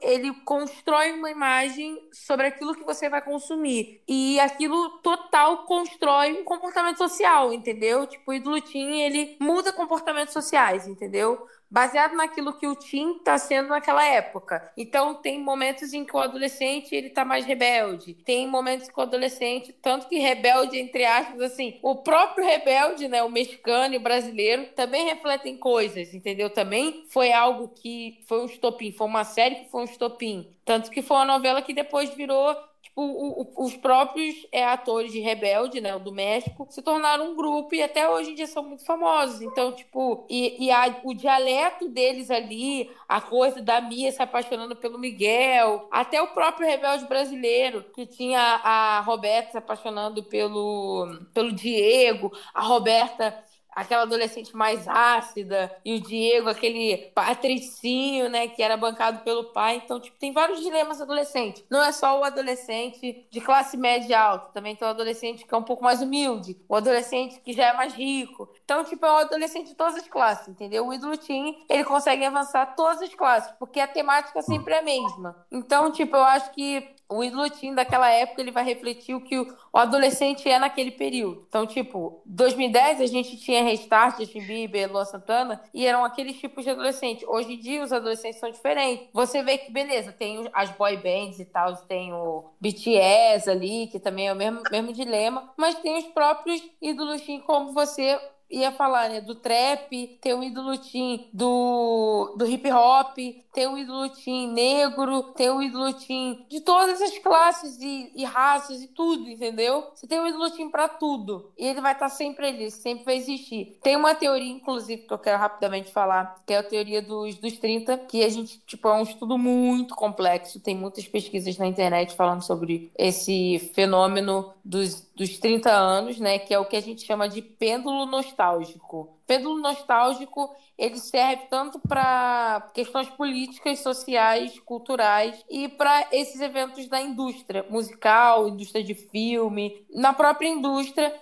ele constrói uma imagem sobre aquilo que você vai consumir. E aquilo total constrói um comportamento social, entendeu? Tipo, o ídolo ele muda comportamentos sociais, entendeu? Baseado naquilo que o teen está sendo naquela época. Então tem momentos em que o adolescente ele tá mais rebelde, tem momentos que o adolescente, tanto que rebelde entre aspas assim, o próprio rebelde, né, o mexicano e o brasileiro também refletem coisas, entendeu? Também foi algo que foi um estopim, foi uma série que foi um estopim, tanto que foi uma novela que depois virou tipo, o, o, os próprios é, atores de Rebelde, né, do México, se tornaram um grupo e até hoje em dia são muito famosos. Então, tipo, e, e a, o dialeto deles ali, a coisa da Mia se apaixonando pelo Miguel, até o próprio Rebelde brasileiro, que tinha a Roberta se apaixonando pelo, pelo Diego, a Roberta aquela adolescente mais ácida, e o Diego, aquele patricinho, né, que era bancado pelo pai. Então, tipo, tem vários dilemas adolescentes. Não é só o adolescente de classe média alta, também tem o adolescente que é um pouco mais humilde, o adolescente que já é mais rico. Então, tipo, é o adolescente de todas as classes, entendeu? O ídolo teen, ele consegue avançar todas as classes, porque a temática sempre é a mesma. Então, tipo, eu acho que o ídolo teen daquela época ele vai refletir o que o, adolescente é naquele período. Então, tipo, 2010 a gente tinha Restart, Justin Bieber, Luan Santana, e eram aqueles tipos de adolescente. Hoje em dia os adolescentes são diferentes. Você vê que, beleza, tem as boy bands e tal, tem o BTS ali, que também é o mesmo, mesmo dilema, mas tem os próprios ídolos teen como você ia falar, né? Do trap, tem o ídolo teen do, do hip hop, tem o ídolo teen negro, tem o ídolo teen de todas as classes e, e, raças e tudo, entendeu? Você tem o ídolo teen pra tudo. E ele vai estar tá sempre ali, sempre vai existir. Tem uma teoria, inclusive, que eu quero rapidamente falar, que é a teoria dos, dos 30, que a gente, tipo, é um estudo muito complexo. Tem muitas pesquisas na internet falando sobre esse fenômeno dos, dos 30 anos, né? Que é o que a gente chama de pêndulo nostálgico. Pêndulo nostálgico ele serve tanto para questões políticas, sociais, culturais e para esses eventos da indústria musical, indústria de filme, na própria indústria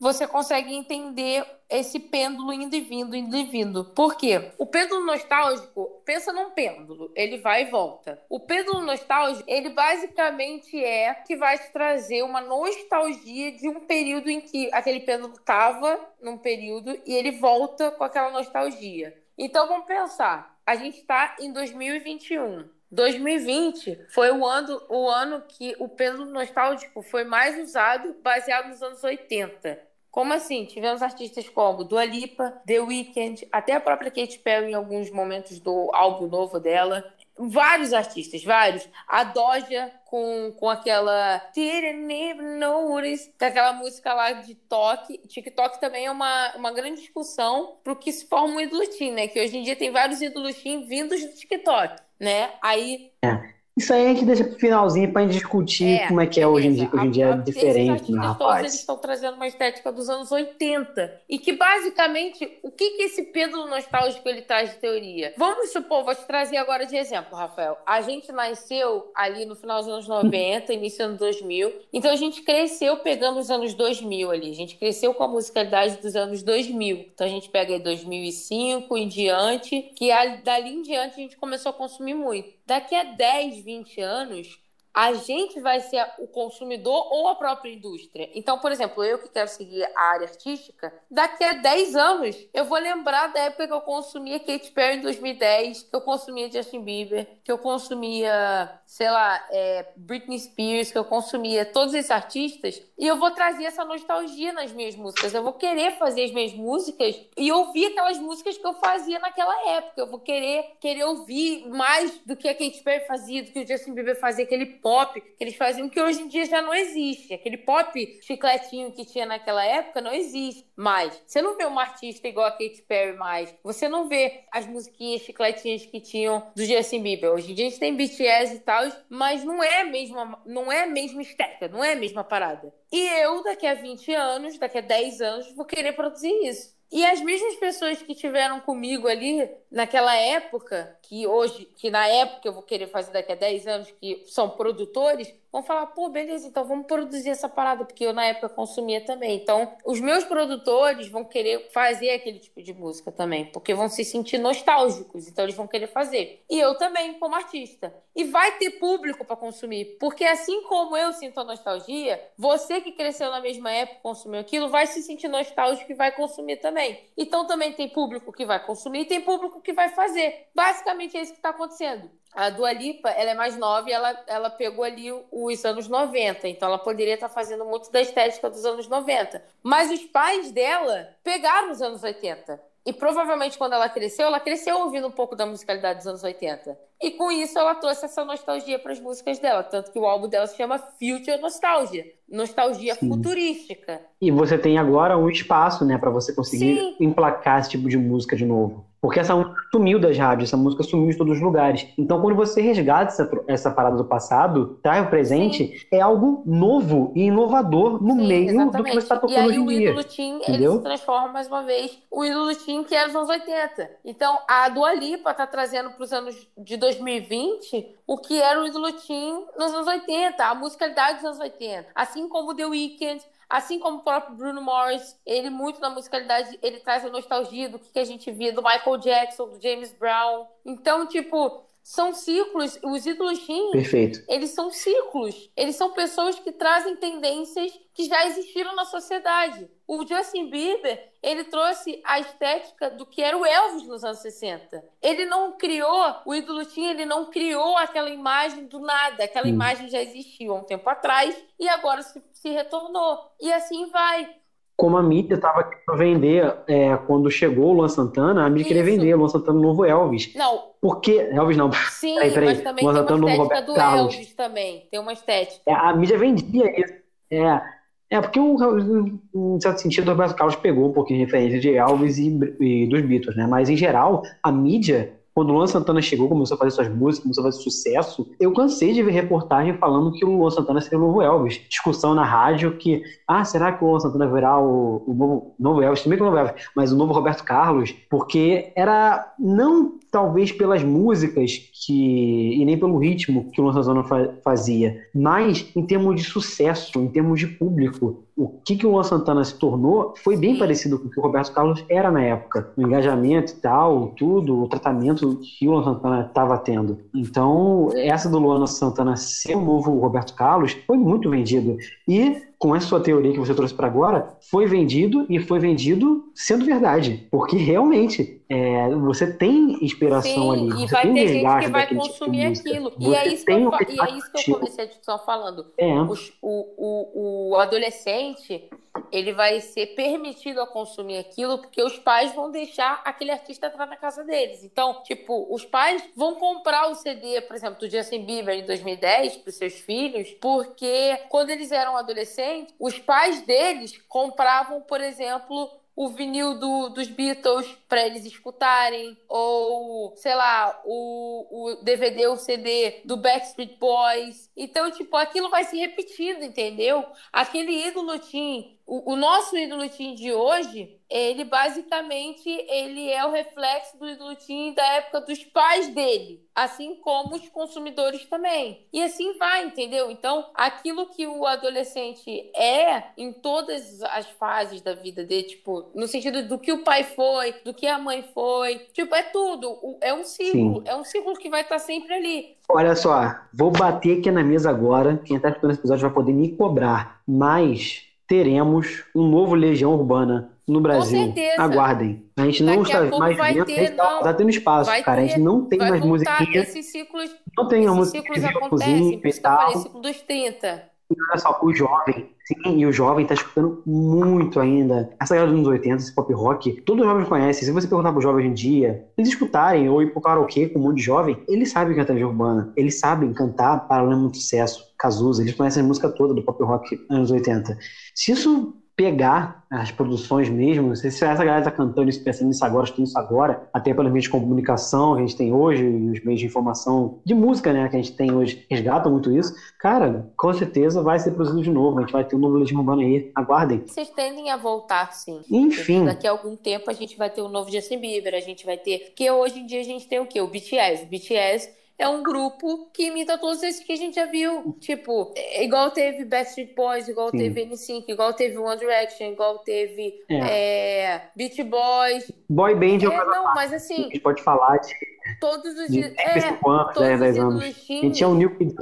você consegue entender esse pêndulo indo e vindo, indo e vindo. Por quê? O pêndulo nostálgico, pensa num pêndulo, ele vai e volta. O pêndulo nostálgico, ele basicamente é que vai te trazer uma nostalgia de um período em que aquele pêndulo estava num período e ele volta com aquela nostalgia. Então vamos pensar, a gente está em 2021. 2020 foi o ano, o ano que o pêndulo nostálgico foi mais usado, baseado nos anos 80. Como assim? Tivemos artistas como Dua Lipa, The Weeknd, até a própria Katy Perry em alguns momentos do álbum novo dela. Vários artistas, vários. A Doja com, com aquela Didn't even notice, aquela música lá de toque. TikTok também é uma, uma grande discussão pro que se forma um ídolo teen, né? Que hoje em dia tem vários ídolos teen vindos do TikTok, né? Aí... É. Isso aí a gente deixa pro finalzinho pra gente discutir é, como é que é hoje em dia, que hoje em dia é diferente, né, rapaz? Eles estão trazendo uma estética dos anos 80. E que basicamente, o que que esse pêndulo nostálgico ele traz de teoria? Vamos supor, vou te trazer agora de exemplo, Rafael. A gente nasceu ali no final dos anos 90, início dos anos 2000. Então a gente cresceu pegando os anos 2000 ali. A gente cresceu com a musicalidade dos anos 2000. Então a gente pega aí 2005 em diante, que dali em diante a gente começou a consumir muito. Daqui a 10, 20 anos, a gente vai ser o consumidor ou a própria indústria. Então, por exemplo, eu que quero seguir a área artística, daqui a 10 anos eu vou lembrar da época que eu consumia Katy Perry em 2010, que eu consumia Justin Bieber, que eu consumia, sei lá, é, Britney Spears, que eu consumia todos esses artistas, e eu vou trazer essa nostalgia nas minhas músicas. Eu vou querer fazer as minhas músicas e ouvir aquelas músicas que eu fazia naquela época. Eu vou querer, querer ouvir mais do que a Katy Perry fazia, do que o Justin Bieber fazia, aquele pop que eles faziam que hoje em dia já não existe. Aquele pop chicletinho que tinha naquela época não existe mais. Você não vê uma artista igual a Katy Perry mais. Você não vê as musiquinhas chicletinhas que tinham do Justin Bieber. Hoje em dia a gente tem BTS e tal, mas não é a mesma, não é a mesma estética, não é a mesma parada. E eu, daqui a 20 anos, daqui a 10 anos, vou querer produzir isso. E as mesmas pessoas que tiveram comigo ali naquela época, que hoje, que na época eu vou querer fazer daqui a 10 anos, que são produtores, vão falar, pô, beleza, então vamos produzir essa parada, porque eu na época consumia também. Então, os meus produtores vão querer fazer aquele tipo de música também, porque vão se sentir nostálgicos, então eles vão querer fazer. E eu também, como artista. E vai ter público para consumir, porque assim como eu sinto a nostalgia, você que cresceu na mesma época consumiu aquilo, vai se sentir nostálgico e vai consumir também. Então também tem público que vai consumir e tem público que vai fazer. Basicamente é isso que está acontecendo. A Dua Lipa, ela é mais nova e ela, ela pegou ali os anos 90, então ela poderia estar fazendo muito da estética dos anos 90. Mas os pais dela pegaram os anos 80. E provavelmente quando ela cresceu, ela cresceu ouvindo um pouco da musicalidade dos anos 80. E com isso ela trouxe essa nostalgia para as músicas dela. Tanto que o álbum dela se chama Future Nostalgia nostalgia Sim. futurística. E você tem agora um espaço, né, para você conseguir Sim. emplacar esse tipo de música de novo. Porque essa música sumiu das rádios, essa música sumiu de todos os lugares. Então, quando você resgata essa, essa parada do passado, traz o presente, Sim. é algo novo e inovador no Sim, meio exatamente. do que você está tocando E aí o ídolo Tim, ele se transforma mais uma vez o ídolo Tim que era dos anos 80. Então, a Dua Lipa tá trazendo para os anos de 2020 o que era o ídolo Tim nos anos 80, a musicalidade dos anos 80. Assim como The Weeknd, Assim como o próprio Bruno Morris, ele muito na musicalidade, ele traz a nostalgia do que a gente via do Michael Jackson, do James Brown. Então, tipo, são ciclos, os ídolos teen, Perfeito. eles são ciclos. Eles são pessoas que trazem tendências que já existiram na sociedade. O Justin Bieber, ele trouxe a estética do que era o Elvis nos anos 60. Ele não criou, o ídolo teen, ele não criou aquela imagem do nada. Aquela hum. imagem já existiu há um tempo atrás e agora se, se retornou. E assim vai como a mídia estava querendo vender é, quando chegou o Luan Santana, a mídia Isso. queria vender o Luan Santana no novo Elvis. Não. Porque. Elvis não. Sim, peraí, peraí. mas também Luan tem Santana, uma estética do Carlos. Elvis também. Tem uma estética. É, a mídia vendia isso. É. É, porque, em certo sentido, o Roberto Carlos pegou um pouquinho de referência de Elvis e, e dos Beatles, né? Mas, em geral, a mídia quando o Luan Santana chegou, começou a fazer suas músicas, começou a fazer sucesso, eu cansei de ver reportagem falando que o Luan Santana seria o novo Elvis. Discussão na rádio que, ah, será que o Luan Santana virá o, o novo, novo Elvis? Também que o novo Elvis, mas o novo Roberto Carlos, porque era não talvez pelas músicas que e nem pelo ritmo que o Luan Santana fazia, mas em termos de sucesso, em termos de público, o que, que o Luan Santana se tornou foi bem parecido com o que o Roberto Carlos era na época. O engajamento e tal, tudo, o tratamento que o Luan Santana estava tendo. Então, essa do Luan Santana ser o novo Roberto Carlos foi muito vendido. E com essa sua teoria que você trouxe para agora, foi vendido e foi vendido sendo verdade. Porque realmente é, você tem inspiração Sim, ali. E vai ter gente que vai tipo consumir tipo aquilo. E é, isso que eu, e é isso que eu comecei a discussão falando. É. O, o, o adolescente ele vai ser permitido a consumir aquilo porque os pais vão deixar aquele artista entrar na casa deles. Então, tipo, os pais vão comprar o CD, por exemplo, do Justin Bieber em 2010 para os seus filhos, porque quando eles eram adolescentes, os pais deles compravam, por exemplo, o vinil do, dos Beatles para eles escutarem, ou, sei lá, o, o DVD ou CD do Backstreet Boys. Então, tipo, aquilo vai se repetindo, entendeu? Aquele ídolo Tim, o, o nosso ídolo Tim de hoje, ele basicamente ele é o reflexo do Tim da época dos pais dele, assim como os consumidores também. E assim vai, entendeu? Então, aquilo que o adolescente é em todas as fases da vida dele, tipo, no sentido do que o pai foi, do que a mãe foi, tipo, é tudo. É um ciclo, Sim. é um ciclo que vai estar sempre ali. Olha só, vou bater aqui na mesa agora. Quem está escutando esse episódio vai poder me cobrar, mas teremos um novo Legião Urbana no Brasil. Com certeza. Aguardem. A gente não está mais vendo, ter, não. tá tendo espaço, vai cara. Ter, a gente não tem mais musiquinha. Esses ciclos, não tem esses música ciclos acontecem, por isso que eu falei, ciclo dos 30. E olha só, o jovem, sim, e o jovem tá escutando muito ainda. Essa galera dos anos 80, esse pop rock, todos os jovens conhecem. Se você perguntar pro jovem hoje em dia, eles escutarem ou ir pro karaokê com um monte de jovem, eles sabem cantar de urbana. Eles sabem cantar para muito sucesso. Cazuza, eles conhecem a música toda do pop rock anos 80. Se isso pegar as produções mesmo, não sei se essa galera tá cantando isso, pensando nisso agora, estudando isso agora, até pelos meios de comunicação que a gente tem hoje, e os meios de informação de música, né, que a gente tem hoje, resgatam muito isso, cara, com certeza vai ser produzido de novo, a gente vai ter um novo Legião Urbana aí, aguardem. Vocês tendem a voltar, sim. Enfim. Daqui a algum tempo a gente vai ter o um novo Justin Bieber, a gente vai ter... Porque hoje em dia a gente tem o quê? O BTS. O BTS é um grupo que imita todos esses que a gente já viu. Tipo, é igual teve Backstreet Boys, igual Sim. teve N5, igual teve One Direction, igual teve é. É, Beach Boys. Boy Band é, é não, mas assim. A gente pode falar de. Todos os dias. É, anos, todos 10, 10 anos. A gente tinha um New Kid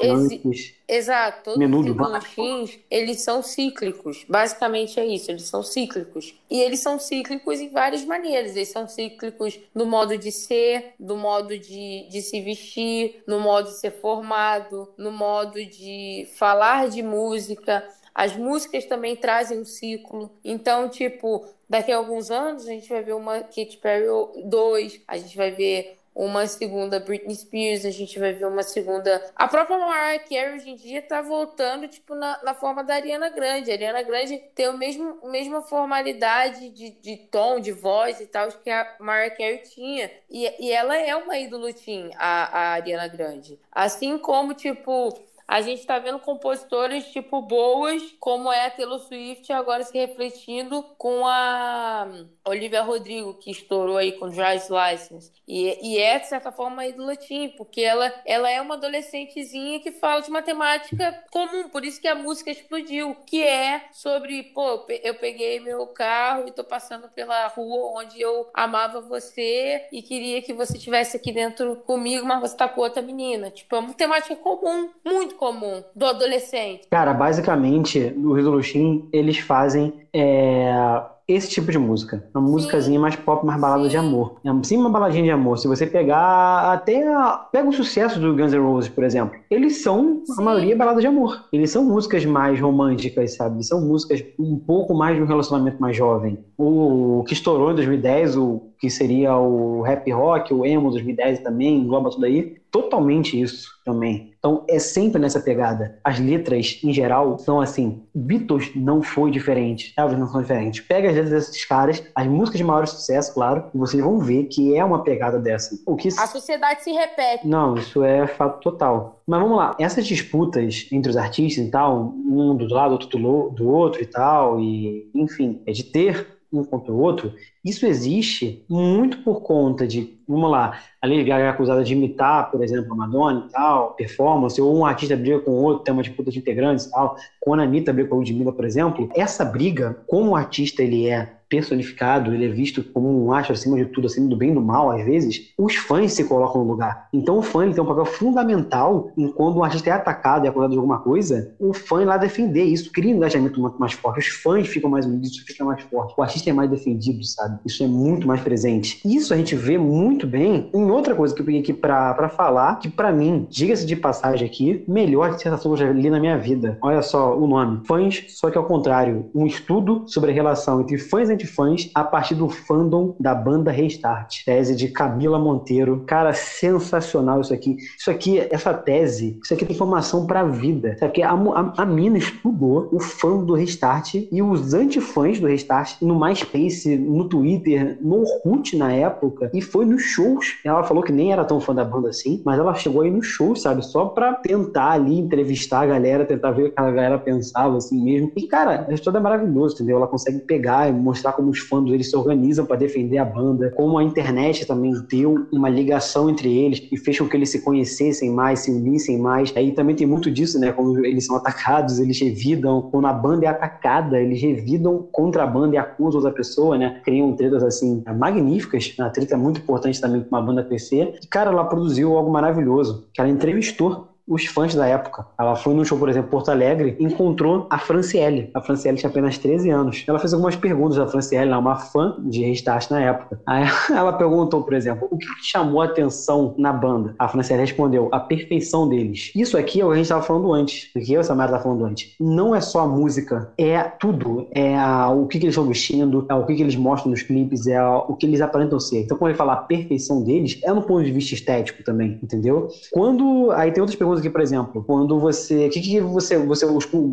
eles, Exato, todos Menudo, os ciclos eles são cíclicos. Basicamente é isso, eles são cíclicos. E eles são cíclicos em várias maneiras. Eles são cíclicos no modo de ser, no modo de, de se vestir, no modo de ser formado, no modo de falar de música. As músicas também trazem um ciclo. Então, tipo, daqui a alguns anos a gente vai ver uma Katy Perry 2, a gente vai ver uma segunda Britney Spears, a gente vai ver uma segunda. A própria Mariah Carey hoje em dia tá voltando, tipo, na, na forma da Ariana Grande. A Ariana Grande tem o mesmo, mesma formalidade de, de tom, de voz e tal que a Mariah Carey tinha. E, e ela é uma ídolo teen, a, a Ariana Grande. Assim como, tipo, a gente está vendo compositores tipo boas, como é a Taylor Swift, agora se refletindo com a Olivia Rodrigo, que estourou aí com Drive's License. E, e é, de certa forma, do latim, porque ela, ela é uma adolescentezinha que fala de matemática comum, por isso que a música explodiu, que é sobre, pô, eu peguei meu carro e tô passando pela rua onde eu amava você e queria que você estivesse aqui dentro comigo, mas você tá com outra menina. Tipo, é uma temática comum, muito comum do adolescente? Cara, basicamente, Rio Luxim, eles fazem é, esse tipo de música. Uma músicazinha mais pop, mais balada Sim. de amor. É sim uma baladinha de amor. Se você pegar até a... pega o sucesso do Guns N' Roses, por exemplo. Eles são, Sim. a maioria, balada de amor. Eles são músicas mais românticas, sabe? São músicas um pouco mais de um relacionamento mais jovem. O que estourou em 2010, o que seria o rap rock, o emo 2010 também, engloba tudo aí, totalmente isso também. Então é sempre nessa pegada. As letras, em geral, são assim. Beatles não foi diferente. Elvis não foi diferente. Pega as letras desses caras, as músicas de maior sucesso, claro, e vocês vão ver que é uma pegada dessa. O que... A sociedade se repete. Não, isso é fato total. Mas vamos lá, essas disputas entre os artistas e tal, um do lado, outro do, outro e tal, e enfim, é de ter um contra o outro, isso existe muito por conta de, vamos lá, a Lady Gaga é acusada de imitar, por exemplo, a Madonna e tal, performance, ou um artista briga com o outro, tem uma disputa de integrantes e tal, quando a Anitta briga com a Ludmilla, por exemplo, essa briga, como o artista ele é personificado, ele é visto como um acho acima de tudo, acima do bem e do mal, às vezes, os fãs se colocam no lugar. Então o fã tem um papel fundamental em quando um artista é atacado e acusado de alguma coisa, o fã ir lá defender isso, cria um engajamento muito mais forte. Os fãs ficam mais unidos, isso fica mais forte. O artista é mais defendido, sabe? Isso é muito mais presente. Isso a gente vê muito bem em outra coisa que eu peguei aqui pra, falar, que para mim, diga-se de passagem aqui, melhor dissertação que eu já li na minha vida. Olha só o nome. Fãs, só que ao contrário. Um estudo sobre a relação entre fãs e fãs a partir do fandom da banda Restart. Tese de Camila Monteiro. Cara, sensacional isso aqui. Isso aqui, essa tese, isso aqui tem informação pra vida. Isso aqui, a, a, a mina estudou o fã do Restart e os antifãs do Restart no MySpace, no Twitter, no Orkut na época, e foi nos shows. Ela falou que nem era tão fã da banda assim, mas ela chegou aí nos shows, sabe? Só pra tentar ali entrevistar a galera, tentar ver o que a galera pensava assim mesmo. E, cara, a história é maravilhosa, entendeu? Ela consegue pegar e mostrar como os fãs eles se organizam para defender a banda, como a internet também deu uma ligação entre eles e fez com que eles se conhecessem mais, se unissem mais. Aí também tem muito disso, né? Quando eles são atacados, eles revidam. Quando a banda é atacada, eles revidam contra a banda e acusam outra pessoa, né? Criam tretas assim magníficas. A treta é muito importante também para uma banda crescer. E, cara, ela produziu algo maravilhoso, que ela entrevistou os fãs da época. Ela foi num show, por exemplo, Porto Alegre, encontrou a Franciele. A Franciele tinha apenas 13 anos. Ela fez algumas perguntas à Franciele, ela é uma fã de Restart na época. Aí ela perguntou, por exemplo, o que chamou a atenção na banda? A Franciele respondeu, a perfeição deles. Isso aqui é o que a gente estava falando antes, o que eu e Samara estava falando antes. Não é só a música, é tudo. É a, o que, que, eles estão vestindo, é o que, que, eles mostram nos clipes, é a, o que eles aparentam ser. Então, quando ele fala a perfeição deles, é no ponto de vista estético também, entendeu? Quando. Aí tem outras perguntas música, por exemplo, quando você. O que, que você, você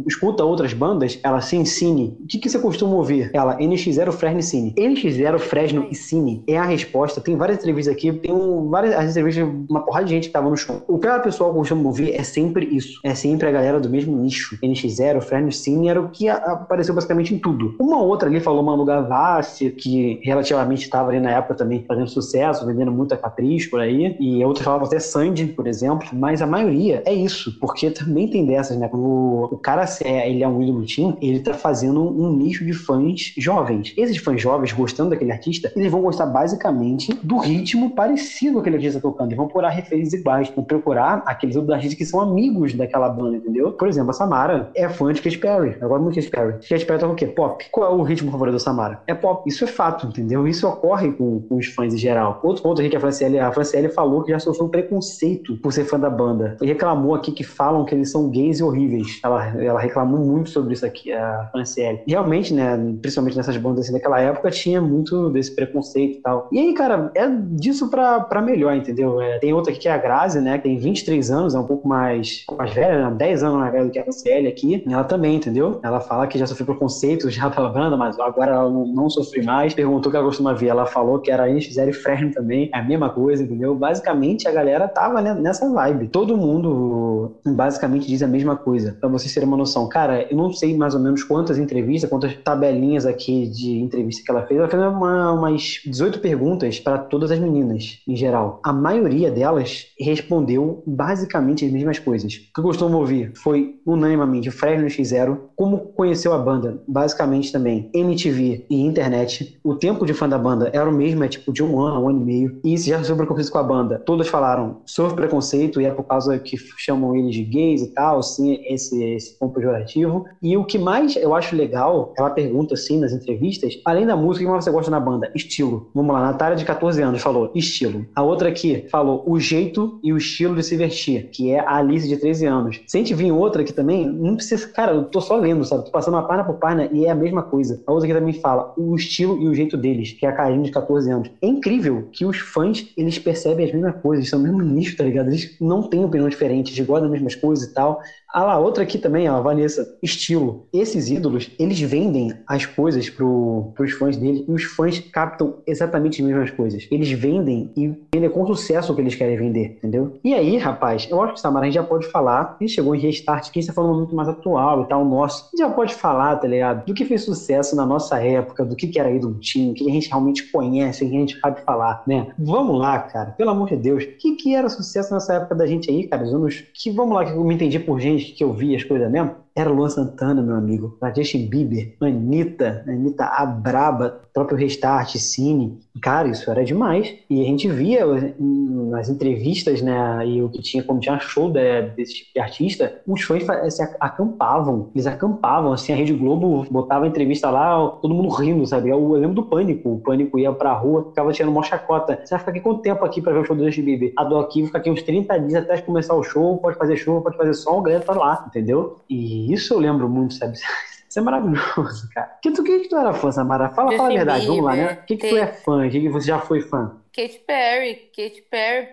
escuta outras bandas, ela sim, Cine. O que, que você costuma ouvir? Ela, NX0, Fresno e Cine. NX0, Fresno e Cine é a resposta. Tem várias entrevistas aqui, tem um, várias as entrevistas, uma porrada de gente que tava no show. O que a pessoa costuma ouvir é sempre isso. É sempre a galera do mesmo nicho. NX0, Fresno e Cine era o que apareceu basicamente em tudo. Uma outra ali falou Manu Gavassi, que relativamente estava ali na época também fazendo sucesso, vendendo muita capricho por aí. E outras falavam até Sandy, por exemplo. Mas a maioria é isso, porque também tem dessas, né? O, o cara, é, ele é um ídolo team, ele tá fazendo um nicho de fãs jovens. Esses fãs jovens, gostando daquele artista, eles vão gostar basicamente do ritmo parecido com aquele artista tocando. Eles vão procurar referências iguais, vão procurar aqueles outros artistas que são amigos daquela banda, entendeu? Por exemplo, a Samara é fã de Katy Perry. Agora muito Katy Perry. Katy Perry toca o quê? Pop. Qual é o ritmo favorito da Samara? É pop. Isso é fato, entendeu? Isso ocorre com, com os fãs em geral. Outro ponto aqui que a Franciele, a Franciele falou que já sofreu um preconceito por ser fã da banda. E reclamou aqui que falam que eles são gays e horríveis. Ela, ela reclamou muito sobre isso aqui, a Franciele. Realmente, né, principalmente nessas bandas assim daquela época, tinha muito desse preconceito e tal. E aí, cara, é disso pra, pra melhor, entendeu? É, tem outra aqui que é a Grazi, né, que tem 23 anos, é um pouco mais, mais velha, né, 10 anos mais velha do que a Franciele aqui. Ela também, entendeu? Ela fala que já sofreu preconceito já pela banda, mas agora ela não, não sofre mais. Perguntou o que ela costuma ver. Ela falou que era NX0 e Fresno também. É a mesma coisa, entendeu? Basicamente, a galera tava né, nessa vibe. Todo mundo basicamente diz a mesma coisa. Pra vocês terem uma noção. Cara, eu não sei mais ou menos quantas entrevistas, quantas tabelinhas aqui de entrevista que ela fez. Ela fez uma, umas 18 perguntas para todas as meninas, em geral. A maioria delas respondeu basicamente as mesmas coisas. O que eu costumo ouvir foi unanimamente Fresno X0, como conheceu a banda, basicamente também MTV e internet. O tempo de fã da banda era o mesmo, é tipo de um ano, um ano e meio. E se já sofreu preconceito com a banda, todas falaram sofre preconceito e é por causa que chamam eles de gays e tal, assim, esse, esse ponto pejorativo. E o que mais eu acho legal, ela pergunta assim nas entrevistas, além da música, o que mais você gosta na banda? Estilo. Vamos lá, Natália de 14 anos falou estilo. A outra aqui falou o jeito e o estilo de se vestir, que é a Alice de 13 anos. Se a gente vir outra aqui também, não precisa, cara, eu tô só lendo, sabe? Tô passando uma página por página e é a mesma coisa. A outra aqui também fala o estilo e o jeito deles, que é a Karine de 14 anos. É incrível que os fãs, eles percebem as mesmas coisas, são o mesmo nicho, tá ligado? Eles não têm opinião diferente, eles gostam das mesmas coisas e tal. Ah lá, outra aqui também, ó, Vanessa, estilo. Esses ídolos, eles vendem as coisas pro, pros fãs dele e os fãs captam exatamente as mesmas coisas. Eles vendem e vendem com sucesso o que eles querem vender, entendeu? E aí, rapaz, eu acho que Samara, a gente já pode falar, a gente chegou em Restart, que tá falando muito mais atual e tal, nosso. A gente já pode falar, tá ligado? Do que fez sucesso na nossa época, do que, que era ídolo time, o que a gente realmente conhece, o que a gente sabe falar, né? Vamos lá, cara, pelo amor de Deus. O que, que era sucesso nessa época da gente aí, cara? Os anos que, vamos lá, que eu me entendi por gente que eu vi as coisas mesmo, era Luan Santana, meu amigo, pra Justin Bieber, Anitta, Anitta a Braba, próprio Restart, Cine. Cara, isso era demais. E a gente via nas entrevistas, né, e o que tinha, como tinha show de, desse tipo de artista, os fãs se acampavam. Eles acampavam, assim, a Rede Globo botava entrevista lá, todo mundo rindo, sabe? Eu lembro do Pânico. O Pânico ia pra rua, ficava tirando uma chacota. Você vai ficar aqui quanto tempo aqui pra ver o show do Justin Bieber? A do aqui, fica aqui uns 30 dias até começar o show, pode fazer show, pode fazer som, o galera tá lá, entendeu? E isso eu lembro muito, sabe? Isso é maravilhoso, cara. Que tu, que, que tu era fã, Samara? Fala, fala a verdade, vamos lá, né? O que, que tu é fã? O que, que você já foi fã? Katy Perry, Katy Perry.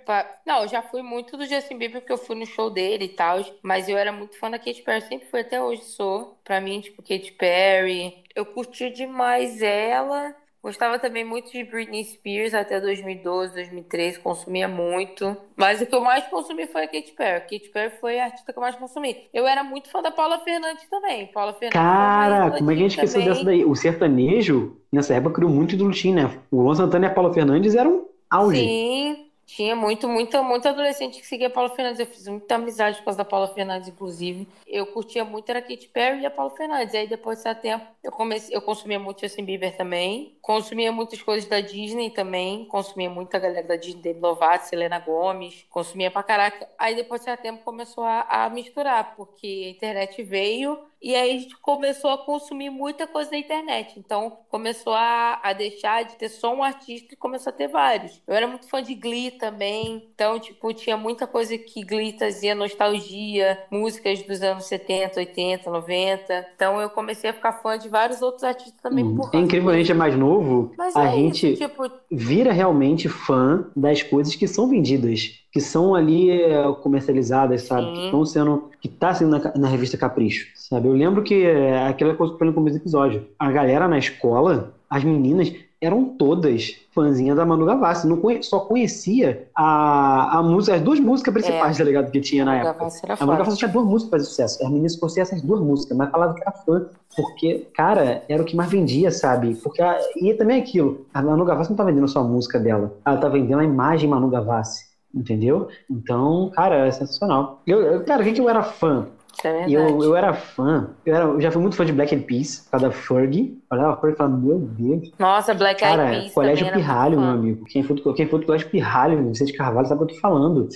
Não, eu já fui muito do Justin Bieber porque eu fui no show dele e tal, mas eu era muito fã da Katy Perry, sempre fui, até hoje sou. Pra mim, tipo, Katy Perry. Eu curti demais ela. Gostava também muito de Britney Spears até 2012, 2013, consumia muito. Mas o que eu mais consumi foi a Katy Perry. A Katy Perry foi a artista que eu mais consumi. Eu era muito fã da Paula Fernandes também. Paula Fernandes Cara, como é que a gente esqueceu dessa daí? O sertanejo, nessa época, criou muito ídolo né? O Luan Santana e a Paula Fernandes eram auge. Sim, tinha muito, muito, muito adolescente que seguia a Paula Fernandes. Eu fiz muita amizade por causa da Paula Fernandes, inclusive. Eu curtia muito era Katy Perry e a Paula Fernandes. Aí depois desse tempo, eu comecei, eu consumia muito Justin Bieber também. Consumia muitas coisas da Disney também. Consumia muita galera da Disney, Demi Lovato, Selena Gomes. Consumia pra caraca. Aí depois desse tempo começou a, a misturar, porque a internet veio e aí a gente começou a consumir muita coisa da internet. Então começou a, a deixar de ter só um artista e começou a ter vários. Eu era muito fã de Glee também. Então, tipo, tinha muita coisa que Glee trazia nostalgia, músicas dos anos 70, 80, 90. Então eu comecei a ficar fã de vários outros artistas também. Hum. é incrível, a gente é mais novo, Mas a é gente isso, tipo... vira realmente fã das coisas que são vendidas. Que são ali é, comercializadas, sabe? Sim. Que estão sendo. que tá sendo na, na revista Capricho, sabe? Eu lembro que é, aquela coisa que eu falei no começo do episódio. A galera na escola, as meninas, eram todas fãzinhas da Manu Gavassi. Não conhe- só conhecia a, a música, as duas músicas principais, É. tá ligado? Que tinha na época. A Manu. Gavassi tinha duas músicas fazer sucesso. As meninas conheciam essas duas músicas, mas falava que era fã. Porque, cara, era o que mais vendia, sabe? Porque a- e também é aquilo, a Manu Gavassi não tá vendendo só a música dela, ela tá vendendo a imagem Manu Gavassi, entendeu? Então, cara, é sensacional. Eu, eu- cara, o que eu era fã? É eu, eu era fã, eu, era, eu já fui muito fã de Black Eyed Peas, por causa da Fergie. Olhava a e falava, meu Deus. Nossa, Black Eyed Cara, Peas Colégio Pirralho, meu amigo. Quem foi, do- quem foi do Colégio Pirralho, Vicente Carvalho, sabe o que eu tô falando.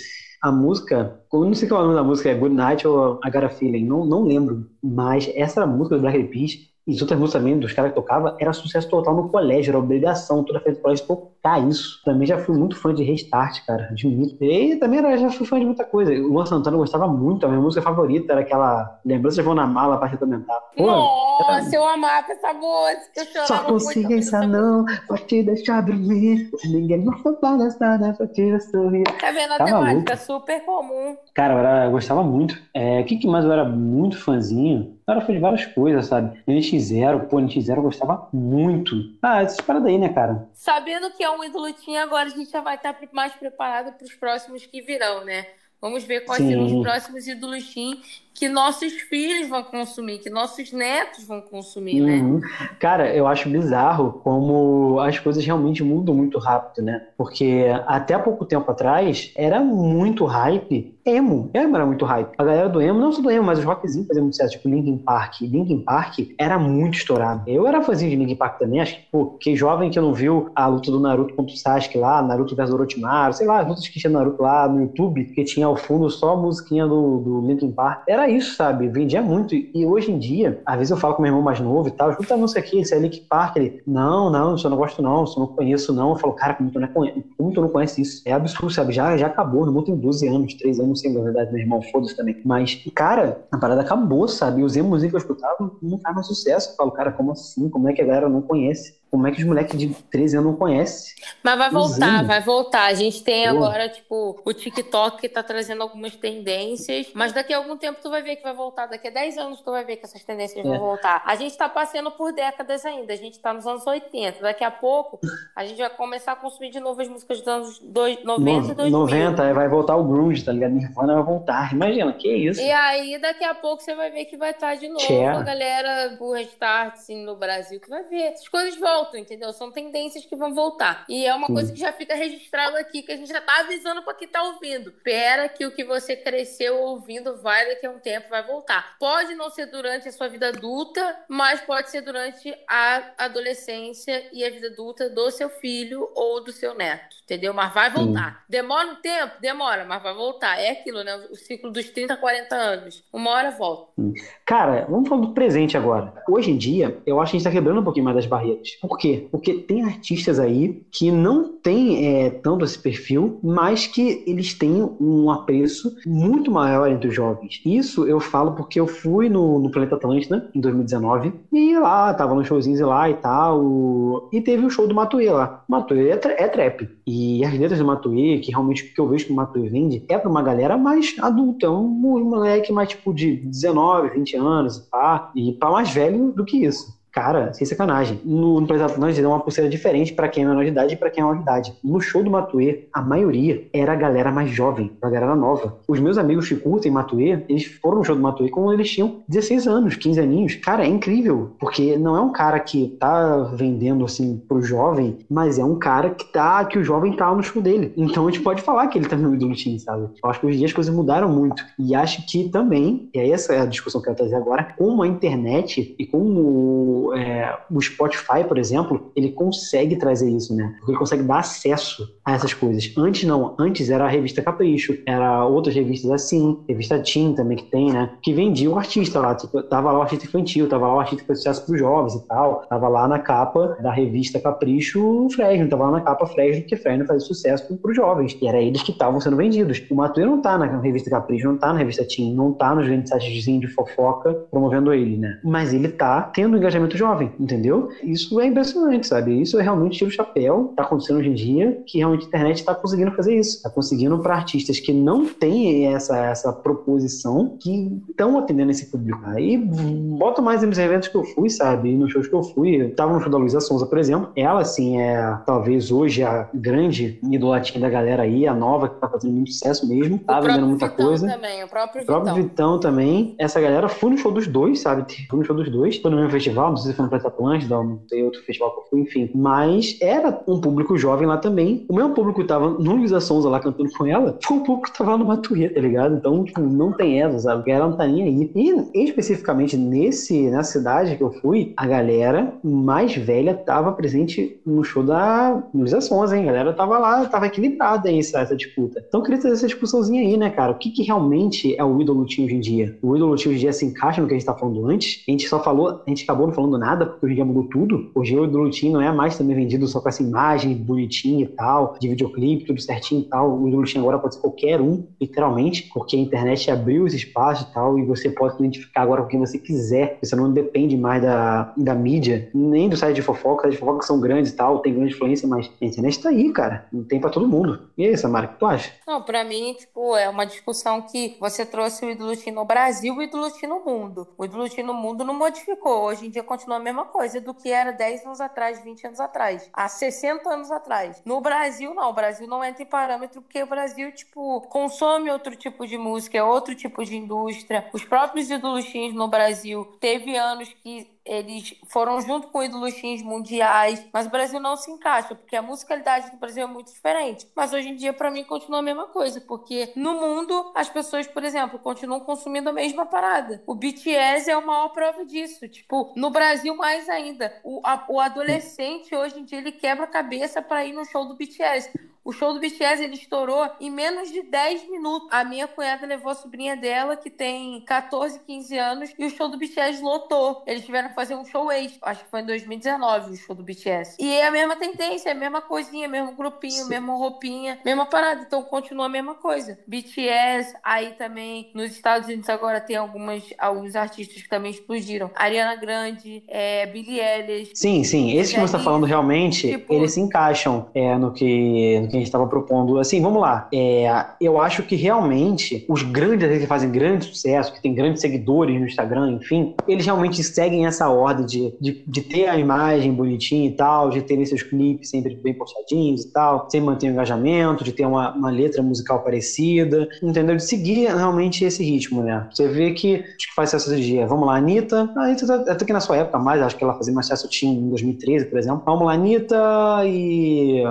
A música, eu não sei qual é o nome da música, é Good Night ou I Got a Feeling, não, não lembro. Mas essa música do Black Eyed Peas, e as outras músicas também dos caras que tocavam, era sucesso total no colégio, era obrigação toda vez do colégio tocar isso. Também já fui muito fã de Restart, cara, admito. E também era, já fui fã de muita coisa. O Luan Santana gostava muito, a minha música favorita era aquela Lembranças Vão na Mala pra Retormentar. Nossa, eu amava essa música. Eu chorava só consciência não vai te deixar dormir. Ninguém vai falar nada pra te sorrir. Tá vendo a Tá temática? Super comum. Cara, eu, era- eu gostava muito. É, o que, que mais eu era muito fãzinho? Eu era fã de várias coisas, sabe? NX0, pô, NX0 eu gostava muito. Ah, essas paradas aí, né, cara? Sabendo que é um ídolo tinha, agora a gente já vai estar mais preparado para os próximos que virão, né? Vamos ver quais Sim. serão os próximos ídolos teen que nossos filhos vão consumir, que nossos netos vão consumir, né? Uhum. Cara, eu acho bizarro como as coisas realmente mudam muito rápido, né? Porque até pouco tempo atrás era muito hype. Emo, emo era muito hype. A galera do emo, não só do emo, mas os rockzinhos faziam muito sucesso, tipo Linkin Park. Linkin Park era muito estourado. Eu era fãzinho de Linkin Park também, acho que, pô, que jovem que não viu a luta do Naruto contra o Sasuke lá, Naruto versus Orochimaru, sei lá, as lutas que tinha Naruto lá no YouTube, que tinha ao fundo só a musiquinha do, do Linkin Park. Era isso, sabe? Vendia muito. E hoje em dia, às vezes eu falo com meu irmão mais novo e tal, escuta a música aqui, esse é Linkin Park. Ele, não, não, isso eu não gosto não, isso eu não conheço não. Eu falo, cara, como tu não, conhece, como tu não conhece isso? É absurdo, sabe? Já, já acabou, no mundo tem 12 anos, 13 anos, na verdade, meu irmão, foda-se também. Mas, cara, a parada acabou, sabe? E os emos que eu escutava não mais sucesso. Eu falo, cara, como assim? Como é que a galera não conhece? Como é que os moleques de 13 anos não conhecem? Mas vai voltar, Usando. vai voltar. A gente tem Pô. agora, tipo, o TikTok que tá trazendo algumas tendências, mas daqui a algum tempo tu vai ver que vai voltar. Daqui a 10 anos tu vai ver que essas tendências É. vão voltar. A gente tá passando por décadas ainda. A gente tá nos anos 80. Daqui a pouco a gente vai começar a consumir de novo as músicas dos anos dois- 90 e 2000. 90, aí vai voltar o grunge, tá ligado? Nirvana vai voltar. Imagina, que isso? E aí, daqui a pouco você vai ver que vai estar de novo Cher. a galera do Restart, assim, no Brasil, que vai ver. Essas coisas voltam, entendeu? São tendências que vão voltar. E é uma Sim. coisa que já fica registrado aqui, que a gente já tá avisando pra quem tá ouvindo. Espera que o que você cresceu ouvindo vai daqui a um tempo, vai voltar. Pode não ser durante a sua vida adulta, mas pode ser durante a adolescência e a vida adulta do seu filho ou do seu neto, entendeu? Mas vai voltar. Demora um tempo? Demora, mas vai voltar. É aquilo, né? O ciclo dos 30, 40 anos. Uma hora volta. Cara, vamos falar do presente agora. Hoje em dia, eu acho que a gente tá quebrando um pouquinho mais das barreiras. Por quê? Porque tem artistas aí que não têm é, tanto esse perfil, mas que eles têm um apreço muito maior entre os jovens. Isso eu falo porque eu fui no, no Planeta Atlântida em 2019 e lá, tava nos showzinhos lá e tal, e teve o show do Matuê lá. O Matuê é, tra- é trap. E as letras do Matuê, que realmente o que eu vejo que o Matuê vende, é pra uma galera mais adulta, é um moleque mais tipo de 19, 20 anos, pá, e pra mais velho do que isso. Cara, sem sacanagem. No, no Planeta Atlântida é uma pulseira diferente pra quem é menor de idade e pra quem é maior de idade. No show do Matuê, a maioria era a galera mais jovem, a galera nova. Os meus amigos que curtem Matuê, eles foram no show do Matuê quando eles tinham 16 anos, 15 aninhos. Cara, é incrível, porque não é um cara que tá vendendo assim pro jovem, mas é um cara que tá que o jovem tá no show dele. Então a gente pode falar que ele tá no ídolo teen, sabe? Eu acho que hoje em dia as coisas mudaram muito. E acho que também, e aí essa é a discussão que eu quero trazer agora, como a internet e como é, o Spotify, por exemplo, ele consegue trazer isso, né? Porque ele consegue dar acesso a essas coisas. Antes não, antes era a revista Capricho, era outras revistas assim, revista Teen também que tem, né? Que vendia o artista lá, tipo, tava lá o artista infantil, tava lá o artista que fez sucesso pros jovens e tal, tava lá na capa da revista Capricho o Fresno, tava lá na capa Fresno, porque Fresno fazia sucesso pros jovens, e era eles que estavam sendo vendidos. O Matuê não tá na revista Capricho, não tá na revista Teen, não tá nos grandes sites de fofoca promovendo ele, né? Mas ele tá tendo engajamento movimento jovem, entendeu? Isso é impressionante, sabe? Isso é realmente tiro o chapéu, tá acontecendo hoje em dia, que realmente a internet está conseguindo fazer isso. Está conseguindo para artistas que não têm essa, essa proposição, que estão atendendo esse público. Aí boto mais nos eventos que eu fui, sabe? nos shows que eu fui. Eu tava no show da Luísa Sonza, por exemplo. Ela, assim, é talvez hoje a grande idolatinha da galera aí, a nova, que tá fazendo muito sucesso mesmo. Tá vendendo muita Vitão coisa. Também, o próprio O próprio Vitão. Vitão também. Essa galera foi no show dos dois, sabe? Foi no show dos dois. Foi no mesmo festival, não sei se foi no Planeta Atlântida, não sei outro festival que eu fui, enfim. Mas era um público jovem lá também. O mesmo público que tava no Luísa Sonza lá cantando com ela, foi o público que tava lá no Matuê, tá ligado? Então, tipo, não tem essa, sabe? A galera não tá nem aí. E especificamente nesse, nessa cidade que eu fui, a galera mais velha tava presente no show da Luísa Sonza, hein? A galera tava lá, tava equilibrada aí essa, essa disputa. Então eu queria trazer essa discussãozinha aí, né, cara? O que, que realmente é o ídolo hoje em dia? O ídolo hoje em dia se encaixa no que a gente tá falando antes? A gente só falou, a gente acabou não falando nada, porque hoje em dia mudou tudo. Hoje o teen não é mais também vendido só com essa imagem bonitinha e tal, de videoclipe, tudo certinho e tal. O teen agora pode ser qualquer um, literalmente, porque a internet abriu os espaços e tal, e você pode se identificar agora com quem você quiser. Você não depende mais da, da mídia, nem do site de fofoca. Os sites de fofoca são grandes e tal, tem grande influência, mas a internet tá aí, cara. Não tem pra todo mundo. E aí, Samara, o que tu acha? Não, pra mim, tipo, é uma discussão que você trouxe o ídolo teen no Brasil e o ídolo teen no mundo. O ídolo teen no mundo não modificou. Hoje em dia continua a mesma coisa do que era 10 anos atrás, 20 anos atrás, há 60 anos atrás. No Brasil, não. O Brasil não entra em parâmetro porque o Brasil, tipo, consome outro tipo de música, é outro tipo de indústria. Os próprios ídolos no Brasil teve anos que eles foram junto com ídolos teens mundiais, mas o Brasil não se encaixa, porque a musicalidade do Brasil é muito diferente. Mas hoje em dia, pra mim, continua a mesma coisa, porque no mundo, as pessoas, por exemplo, continuam consumindo a mesma parada. O BTS é a maior prova disso. Tipo, no Brasil, mais ainda. O, a- o adolescente, hoje em dia, ele quebra a cabeça pra ir no show do BTS. O show do BTS ele estourou em menos de 10 minutos. A minha cunhada levou a sobrinha dela, que tem 14, 15 anos, e o show do BTS lotou. Eles tiveram que fazer um show extra. Acho que foi em 2019 o show do BTS. E é a mesma tendência, é a mesma coisinha, mesmo grupinho, Sim. mesma roupinha, mesma parada. Então continua a mesma coisa. BTS, aí também nos Estados Unidos agora tem algumas, alguns artistas que também explodiram. Ariana Grande, é, Billie Eilish. Sim, sim. Esses que você está falando realmente, tipo- eles se encaixam é, no, que, que a gente estava propondo. Assim, vamos lá. É, eu acho que realmente os grandes que fazem grande sucesso, que têm grandes seguidores no Instagram, enfim, eles realmente seguem essa ordem de, de, de ter a imagem bonitinha e tal, de terem seus clipes sempre bem postadinhos e tal, sem manter o engajamento, de ter uma, uma letra musical parecida, entendeu? De seguir realmente esse ritmo, né? Você vê que acho que faz sucesso hoje dia. Vamos lá, Anitta. A Anitta tá- até que na sua época mais, acho que ela fazia mais sucesso tinha em 2013, por exemplo. Vamos lá, Anitta e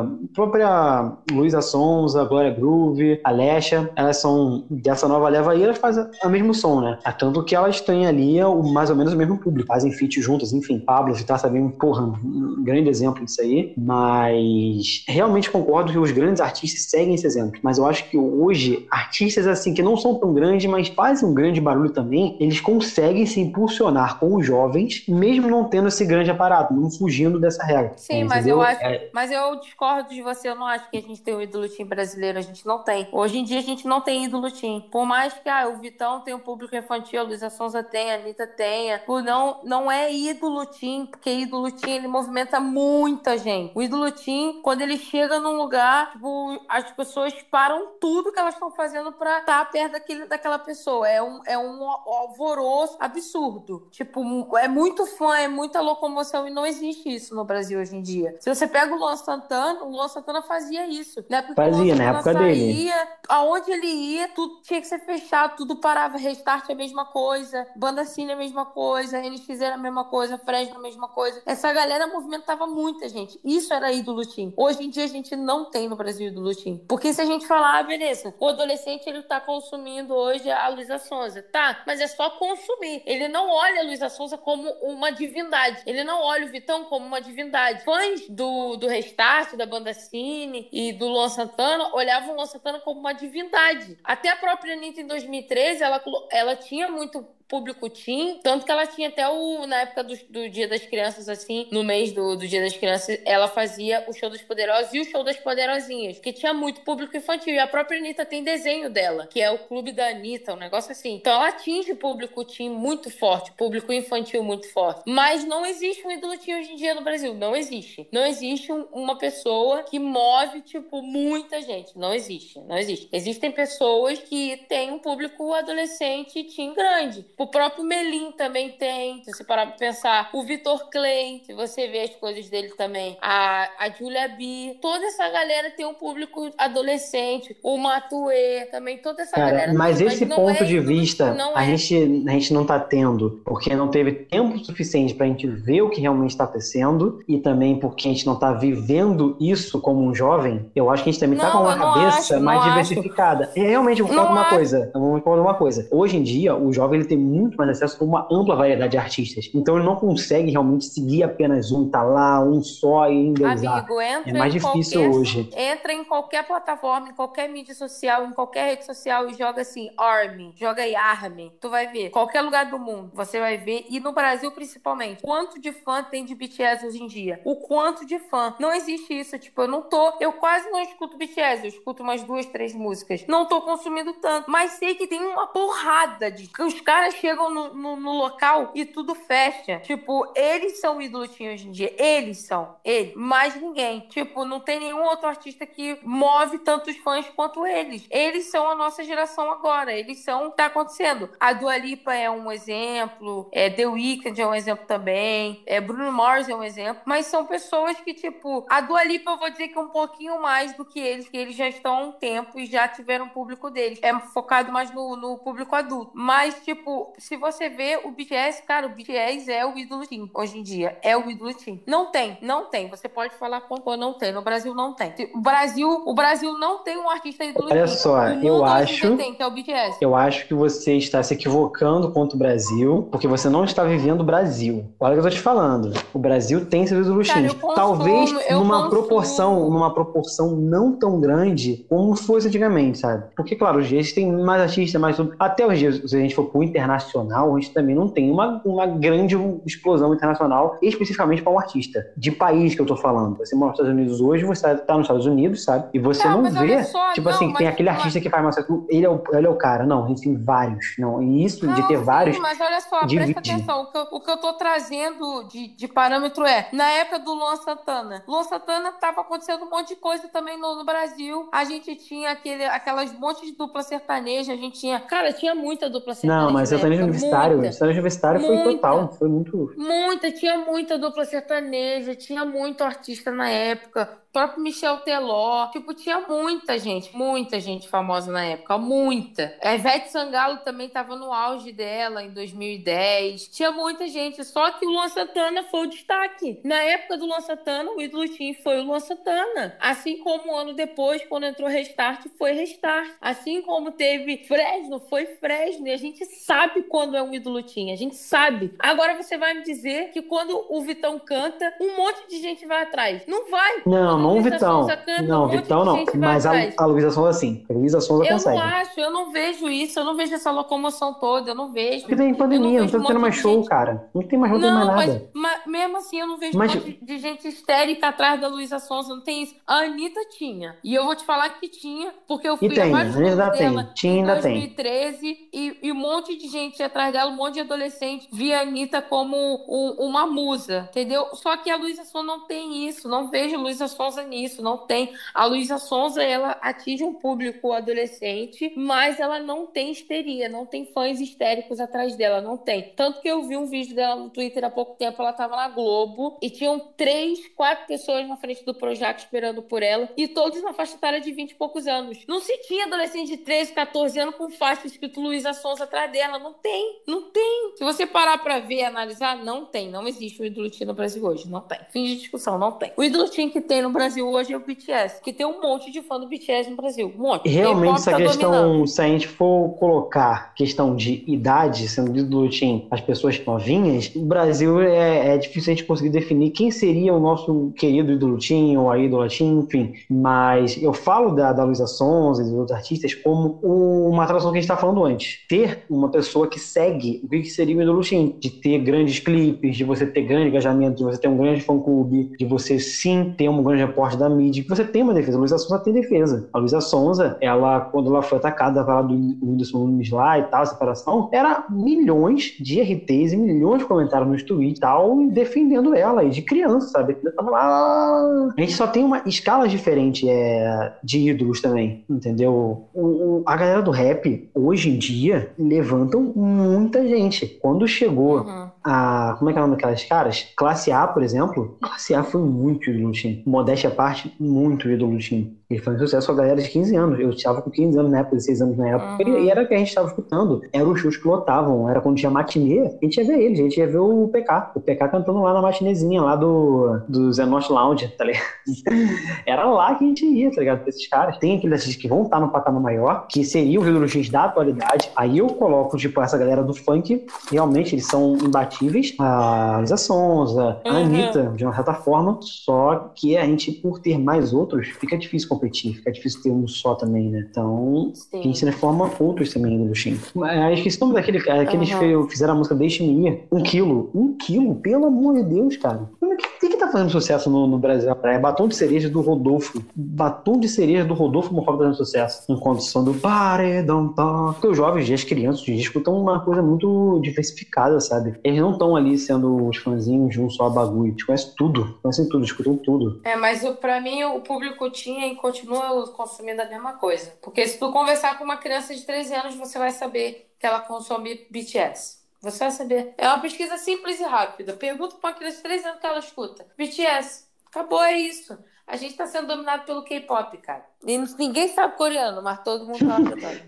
a Luísa Sonza, Glória Groove, Alexa, elas são dessa nova leva aí, elas fazem o mesmo som, né? É tanto que elas têm ali o, mais ou menos o mesmo público, fazem feat juntas, enfim. Pablo Vittar também, porra, um grande exemplo disso aí, mas realmente concordo que os grandes artistas seguem esse exemplo, mas eu acho que hoje, artistas assim, que não são tão grandes, mas fazem um grande barulho também, eles conseguem se impulsionar com os jovens, mesmo não tendo esse grande aparato, não fugindo dessa regra. Sim, mas eu acho- É, Mas eu discordo de você, eu não acho que a gente tem um ídolo team brasileiro, a gente não tem. Hoje em dia a gente não tem ídolo team. Por mais que ah, o Vitão tenha um público infantil, a Luísa Sonza tenha, a Anitta tenha, não, não é ídolo team, porque ídolo team ele movimenta muita gente. O ídolo team, quando ele chega num lugar, tipo, as pessoas param tudo que elas estão fazendo pra estar perto daquele, daquela pessoa. É um, é um alvoroço absurdo. Tipo, é muito fã, é muita locomoção e não existe isso no Brasil hoje em dia. Se você pega o Luan Santana, o Luan Santana fazia isso. Né? Porque Fazia, na época dele. saía, aonde ele ia, tudo tinha que ser fechado, tudo parava. Restart é a mesma coisa, Banda Cine é a mesma coisa, NX era a mesma coisa, Fresno a mesma coisa. Essa galera movimentava muita gente. Isso era ídolo team. Hoje em dia a gente não tem no Brasil ídolo team. Porque se a gente falar, ah, beleza, o adolescente ele tá consumindo hoje a Luísa Sonza. Tá, mas é só consumir. Ele não olha a Luísa Sonza como uma divindade. Ele não olha o Vitão como uma divindade. Fãs do, do Restart, da Banda Cine e do Luan Santana olhavam o Luan Santana como uma divindade. Até a própria Anitta em 2013, ela, ela tinha muito público teen, tanto que ela tinha até o, na época do, do Dia das Crianças, assim, no mês do, do Dia das Crianças, ela fazia o show dos poderosos e o show das poderosinhas, que tinha muito público infantil. E a própria Anitta tem desenho dela, que é o Clube da Anitta, um negócio assim. Então ela atinge público teen muito forte, público infantil muito forte. Mas não existe um ídolo teen hoje em dia no Brasil. Não existe. Não existe um, uma pessoa que move, tipo, muita gente. Não existe. Não existe. Existem pessoas que têm um público adolescente teen grande. O próprio Melim também tem. Se você parar pra pensar. O Vitor Clay, se você vê as coisas dele também. A, a Julia B. Toda essa galera tem um público adolescente. O Matue também. Toda essa Cara, galera. mas esse não ponto é de vista a, é. gente, a gente não tá tendo, porque não teve tempo suficiente pra gente ver o que realmente está acontecendo e também porque a gente não tá vivendo isso como um jovem. Eu acho que a gente também tá Não, com uma cabeça acho, mais diversificada. E realmente, eu concordo Não uma acho. coisa. Eu vou concordar uma coisa. Hoje em dia, o jovem ele tem muito mais acesso a uma ampla variedade de artistas. Então ele não consegue realmente seguir apenas um, tá lá, um só e endeusar. Amigo, entra É mais difícil qualquer, hoje. Entra em qualquer plataforma, em qualquer mídia social, em qualquer rede social e joga assim, Army, joga aí Army. Tu vai ver. Qualquer lugar do mundo, você vai ver. E no Brasil, principalmente. Quanto de fã tem de BTS hoje em dia? O quanto de fã. Não existe isso. Tipo, eu não tô. Eu quase não escuto BTS. Eu escuto umas duas, três músicas. Não tô consumindo tanto. Mas sei que tem uma porrada de. Os caras chegam no, no, no local e tudo fecha. Tipo, eles são teen hoje em dia. Eles são. Eles. Mais ninguém. Tipo, não tem nenhum outro artista que move tantos fãs quanto eles. Eles são a nossa geração agora. Eles são. Tá acontecendo. A Dua Lipa é um exemplo. É, The Weeknd é um exemplo também. É, Bruno Mars é um exemplo. Mas são pessoas que, tipo, a Dua Lipa eu vou dizer que é um pouquinho mais do que eles, que eles já estão há um tempo e já tiveram o público deles. É focado mais no, no público adulto. Mas, tipo, se você vê o BTS, cara, o BTS é o ídolo teen hoje em dia. É o ídolo teen. Não tem, não tem. Você pode falar quanto não tem. No Brasil não tem. O Brasil, o Brasil não tem um artista ídolo Olha teen. só, eu hoje acho- tem, que é o BTS. Eu acho que você está se equivocando contra o Brasil, porque você não está vivendo o Brasil. Olha o que eu tô te falando. O Brasil tem seus ídolos Cara, teens. eu consumo, Talvez numa consumo. proporção, numa proporção não tão grande como fosse antigamente, sabe? Porque, claro, hoje têm mais artistas, mais. Até dias, se a gente for pro internacional, a gente também não tem uma, uma grande explosão internacional, especificamente para um artista. De país que eu tô falando. Você mora nos Estados Unidos hoje, você tá nos Estados Unidos, sabe? E você Não, não, mas vê, só, tipo não, assim, tem aquele artista que faz sucesso, ele é, o, ele é o cara. Não, a gente tem vários. Não, e isso de Não, ter sim, vários. Mas olha só, divide. presta atenção. O que, eu, o que eu tô trazendo de, de parâmetro é, na época do Luan Santana, Luan Santana tava acontecendo um monte de coisa também no, no Brasil. A gente tinha aquele, aquelas montes de dupla sertaneja, a gente tinha. Cara, tinha muita dupla sertaneja. Não, mas na sertanejo universitário, muita. sertanejo universitário foi Muita. total, foi muito. Muita, tinha muita dupla sertaneja, tinha muito artista na época. Próprio Michel Teló. Tipo, tinha muita gente, muita gente famosa na época, muita. A Ivete Sangalo também tava no auge dela em 2010. Tinha muita gente, só que o Luan Santana foi o destaque. Na época do Luan Santana, o ídolo teen foi o Luan Santana. Assim como um ano depois, quando entrou Restart, foi Restart. Assim como teve Fresno, foi Fresno. E a gente sabe quando é um ídolo teen, a gente sabe. Agora você vai me dizer que quando o Vitão canta, um monte de gente vai atrás. Não vai. Não, não Vitão. Canta, um Não, monte Vitão não. Mas a, a Luísa Sonza sim. A Luísa Sonza Eu consegue. não acho, eu não vejo isso, eu não vejo essa locomoção toda, eu não vejo. Porque tem pandemia, não vejo tá um tendo mais show, gente- cara. Não tem mais show, não tem Não, mais mas, nada. mas mesmo assim eu não vejo Mas- um monte de gente histérica atrás da Luísa Sonza, não tem isso. A Anitta tinha. E eu vou te falar que tinha, porque eu fui E tem, a vários ainda shows tem. dela Tinha, em ainda tem. 2013 e, e um monte de gente atrás dela, um monte de adolescente via a Anitta como um- uma musa, entendeu? Só que a Luísa Sonza não tem isso, não vejo Luísa Sonza nisso, não tem. A Luísa Sonza, ela atinge um público adolescente, mas ela não tem histeria, não tem fãs histéricos atrás dela, não tem. Tanto que eu vi um vídeo dela no Twitter há pouco tempo, ela tava na Globo e tinham três, quatro pessoas na frente do Projac esperando por ela e todos na faixa etária de 20 e poucos anos. Não se tinha adolescente de 13, 14 anos com faixa escrito Luísa Sonza atrás dela, não tem, não tem. Se você parar pra ver e analisar, não tem, não existe o ídolo no Brasil hoje, não tem. Fim de discussão, não tem. O ídolo que tem no Brasil hoje é o BTS. Que tem um monte de fã do BTS no Brasil. Um monte. Realmente, essa tá questão, dominando. se a gente for colocar questão de idade, sendo ídolo Tim, as pessoas novinhas, o Brasil é, é difícil a gente conseguir definir quem seria o nosso querido ídolo Tim ou a ídola Tim, enfim. Mas eu falo da, da Luísa Sonza e dos outros artistas como uma atração que a gente estava falando antes. Ter uma pessoa que segue o que que seria o ídolo Tim, de ter grandes clipes, de você ter grande engajamento, de você ter um grande fã-clube, de você sim ter um grande reporte da mídia, que você tem uma defesa. A Luísa Sonza tem defesa. A Luísa Sonza, ela, quando ela foi atacada, falar do Whindersson Nunes lá e tal, separação, era milhões de RTs e milhões de comentários nos tweets e tal, defendendo ela, e de criança, sabe? Tava lá. A gente só tem uma escala diferente é, de ídolos também, entendeu? O- o- a galera do rap, hoje em dia, levantam muita gente. Quando chegou Uhum. A. Como é que é o nome daquelas caras? Classe A, por exemplo. Classe A foi muito ídolo do time. Modéstia à parte, muito ídolo do time. Ele foi um sucesso com a galera de 15 anos. Eu estava com 15 anos na época, 16 anos na época. Uhum. E era o que a gente estava escutando. Era os shows que lotavam. Era quando tinha matinê. A gente ia ver eles. A gente ia ver o PK. O PK cantando lá na matinezinha, lá do, do Zenos Lounge, tá ligado? Era lá que a gente ia, tá ligado? Pra esses caras. Tem aqueles artistas que vão estar no patamar maior, que seria o X da atualidade. Aí eu coloco, tipo, essa galera do funk. Realmente, eles são imbatíveis. A Lisa Sonza, a Uhum. Anitta, de uma certa forma. Só que a gente, por ter mais outros, fica difícil competir. Fica difícil ter um só também, né? Então, a Sim. gente transforma outros também no Shin. Mas esqueci o nome daquele cara que eles fizeram a música Deixe-me Ir. Um quilo. Um quilo? Pelo amor de Deus, cara. O que, que, que tá fazendo sucesso no, no Brasil? É batom de cereja do Rodolfo. Batom de cereja do Rodolfo Mofal tá fazendo sucesso. Em condição do paredão tá. Porque os jovens as crianças em escutam uma coisa muito diversificada, sabe? Eles não estão ali sendo os fãzinhos de um só bagulho. Eles conhecem tudo. Conhecem tudo, escutam tudo. É, mas o- pra mim o público tinha e continua consumindo a mesma coisa. Porque se tu conversar com uma criança de 13 anos, você vai saber que ela consome BTS. Você vai saber. É uma pesquisa simples e rápida. Pergunta pra uma criança de 13 anos que ela escuta. BTS. Acabou, é isso. A gente tá sendo dominado pelo K-pop, cara. E ninguém sabe coreano, mas todo mundo tá cantando.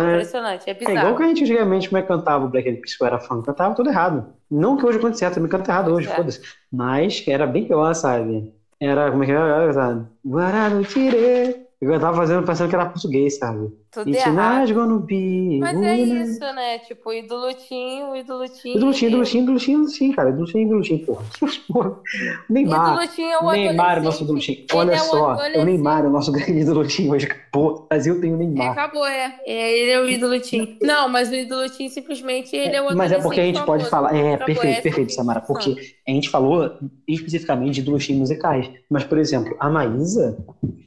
Impressionante, é É igual bizarro. que a gente antigamente como é que cantava o Black Eyed Peas, eu era fã, cantava tudo errado. Não que hoje cante certo, também canta errado hoje, É. foda-se. Mas era bem pior, sabe? Era, como é que era? Guarano tire. Eu tava fazendo, pensando que era português, sabe? Tudo E te errado. nasgo no bico. Mas é isso, né? Tipo, idolutinho, idolutinho. Idolutinho, idolutinho, idolutinho, idolutinho, cara. Idolutinho, idolutinho, porra. Porra. Neymar. Idolutinho é o Neymar é o nosso adolescente. idolutinho. Olha é o só, o Neymar é o nosso grande idolutinho hoje. Pô, o Brasil tem o É, Neymar. acabou, é. É, Ele é o ídolo Tim. Não, mas o ídolo Tim simplesmente ele é o Mas é porque a gente pode falar. É, Acabou, perfeito, perfeito, é a Samara. Porque a gente falou especificamente de duetinhos musicais. Mas, por exemplo, a Maísa,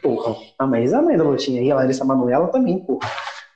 porra, a Maísa é a mãe da Lutinha. E a Larissa Manoela também,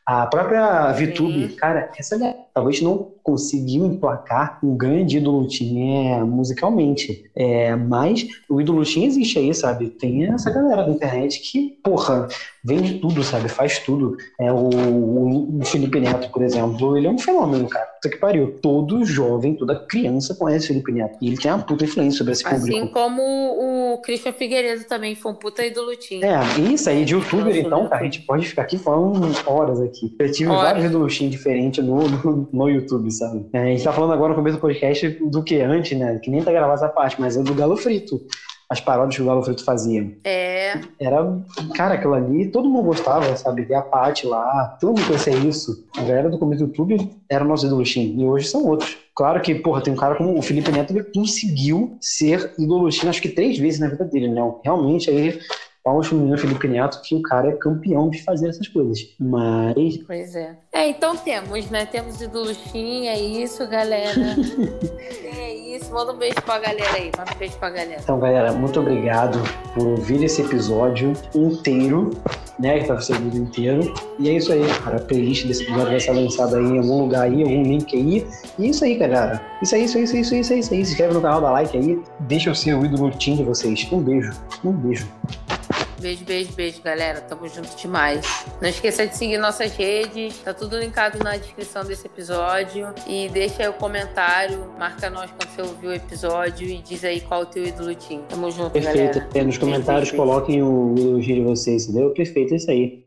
A própria VTube, cara, essa galera talvez não conseguiu emplacar um grande ídolo Tim é, musicalmente. É, mas o ídolo Tim existe aí, sabe? Tem essa galera da internet que, porra, vende tudo, sabe? Faz tudo. É, o, o, Felipe Neto, por exemplo, ele é um fenômeno, cara. Puta que pariu. Todo jovem, toda criança conhece o Felipe Neto. E ele tem uma puta influência sobre esse Assim público. como o Christian Figueiredo também foi um puta ídolo Tim. É, isso aí de youtuber, Nossa, então, cara, a gente pode ficar aqui falando horas aqui. Eu tive Horas. vários ídolos diferentes no, no, no YouTube, sabe? É, a gente tá falando agora no começo do podcast do que antes, né? Que nem tá gravando essa parte, mas é do Galo Frito. As paródias que o Galo Frito fazia. É. Era, cara, aquilo ali, todo mundo gostava, sabe? Ver a Paty lá, todo mundo conhecia isso. A galera do começo do YouTube era o nosso ídolo Shin, e hoje são outros. Claro que, porra, tem um cara como o Felipe Neto, ele conseguiu ser ídolo Shin, acho que três vezes na vida dele, né? Realmente, aí, palmas pro menino Felipe Neto, que o cara é campeão de fazer essas coisas. Mas, Pois é. É, então temos, né? Temos ídolo Tim, é isso, galera. é isso. Manda um beijo pra galera aí. Manda um beijo pra galera. então, galera, muito obrigado por ouvir esse episódio inteiro, né? Que tá sendo vídeo inteiro. E é isso aí, cara. A playlist desse episódio vai ser lançada aí em algum lugar aí, algum link aí. E é isso aí, galera. Isso aí, isso aí, isso aí, isso aí, isso aí. isso aí. Se inscreve no canal, dá like aí. Deixa eu ser o ídolo de vocês. Um beijo. Um beijo. Beijo, beijo, beijo, galera. Tamo junto demais. Não esqueça de seguir nossas redes. Tá tudo linkado na descrição desse episódio. E deixa aí o comentário. Marca nós quando você ouviu o episódio e diz aí qual o teu ídolo Tim. Tamo junto, Perfeito. galera. É, nos comentários Beijo, beijo. coloquem o elogio de vocês, entendeu? Perfeito, é isso aí.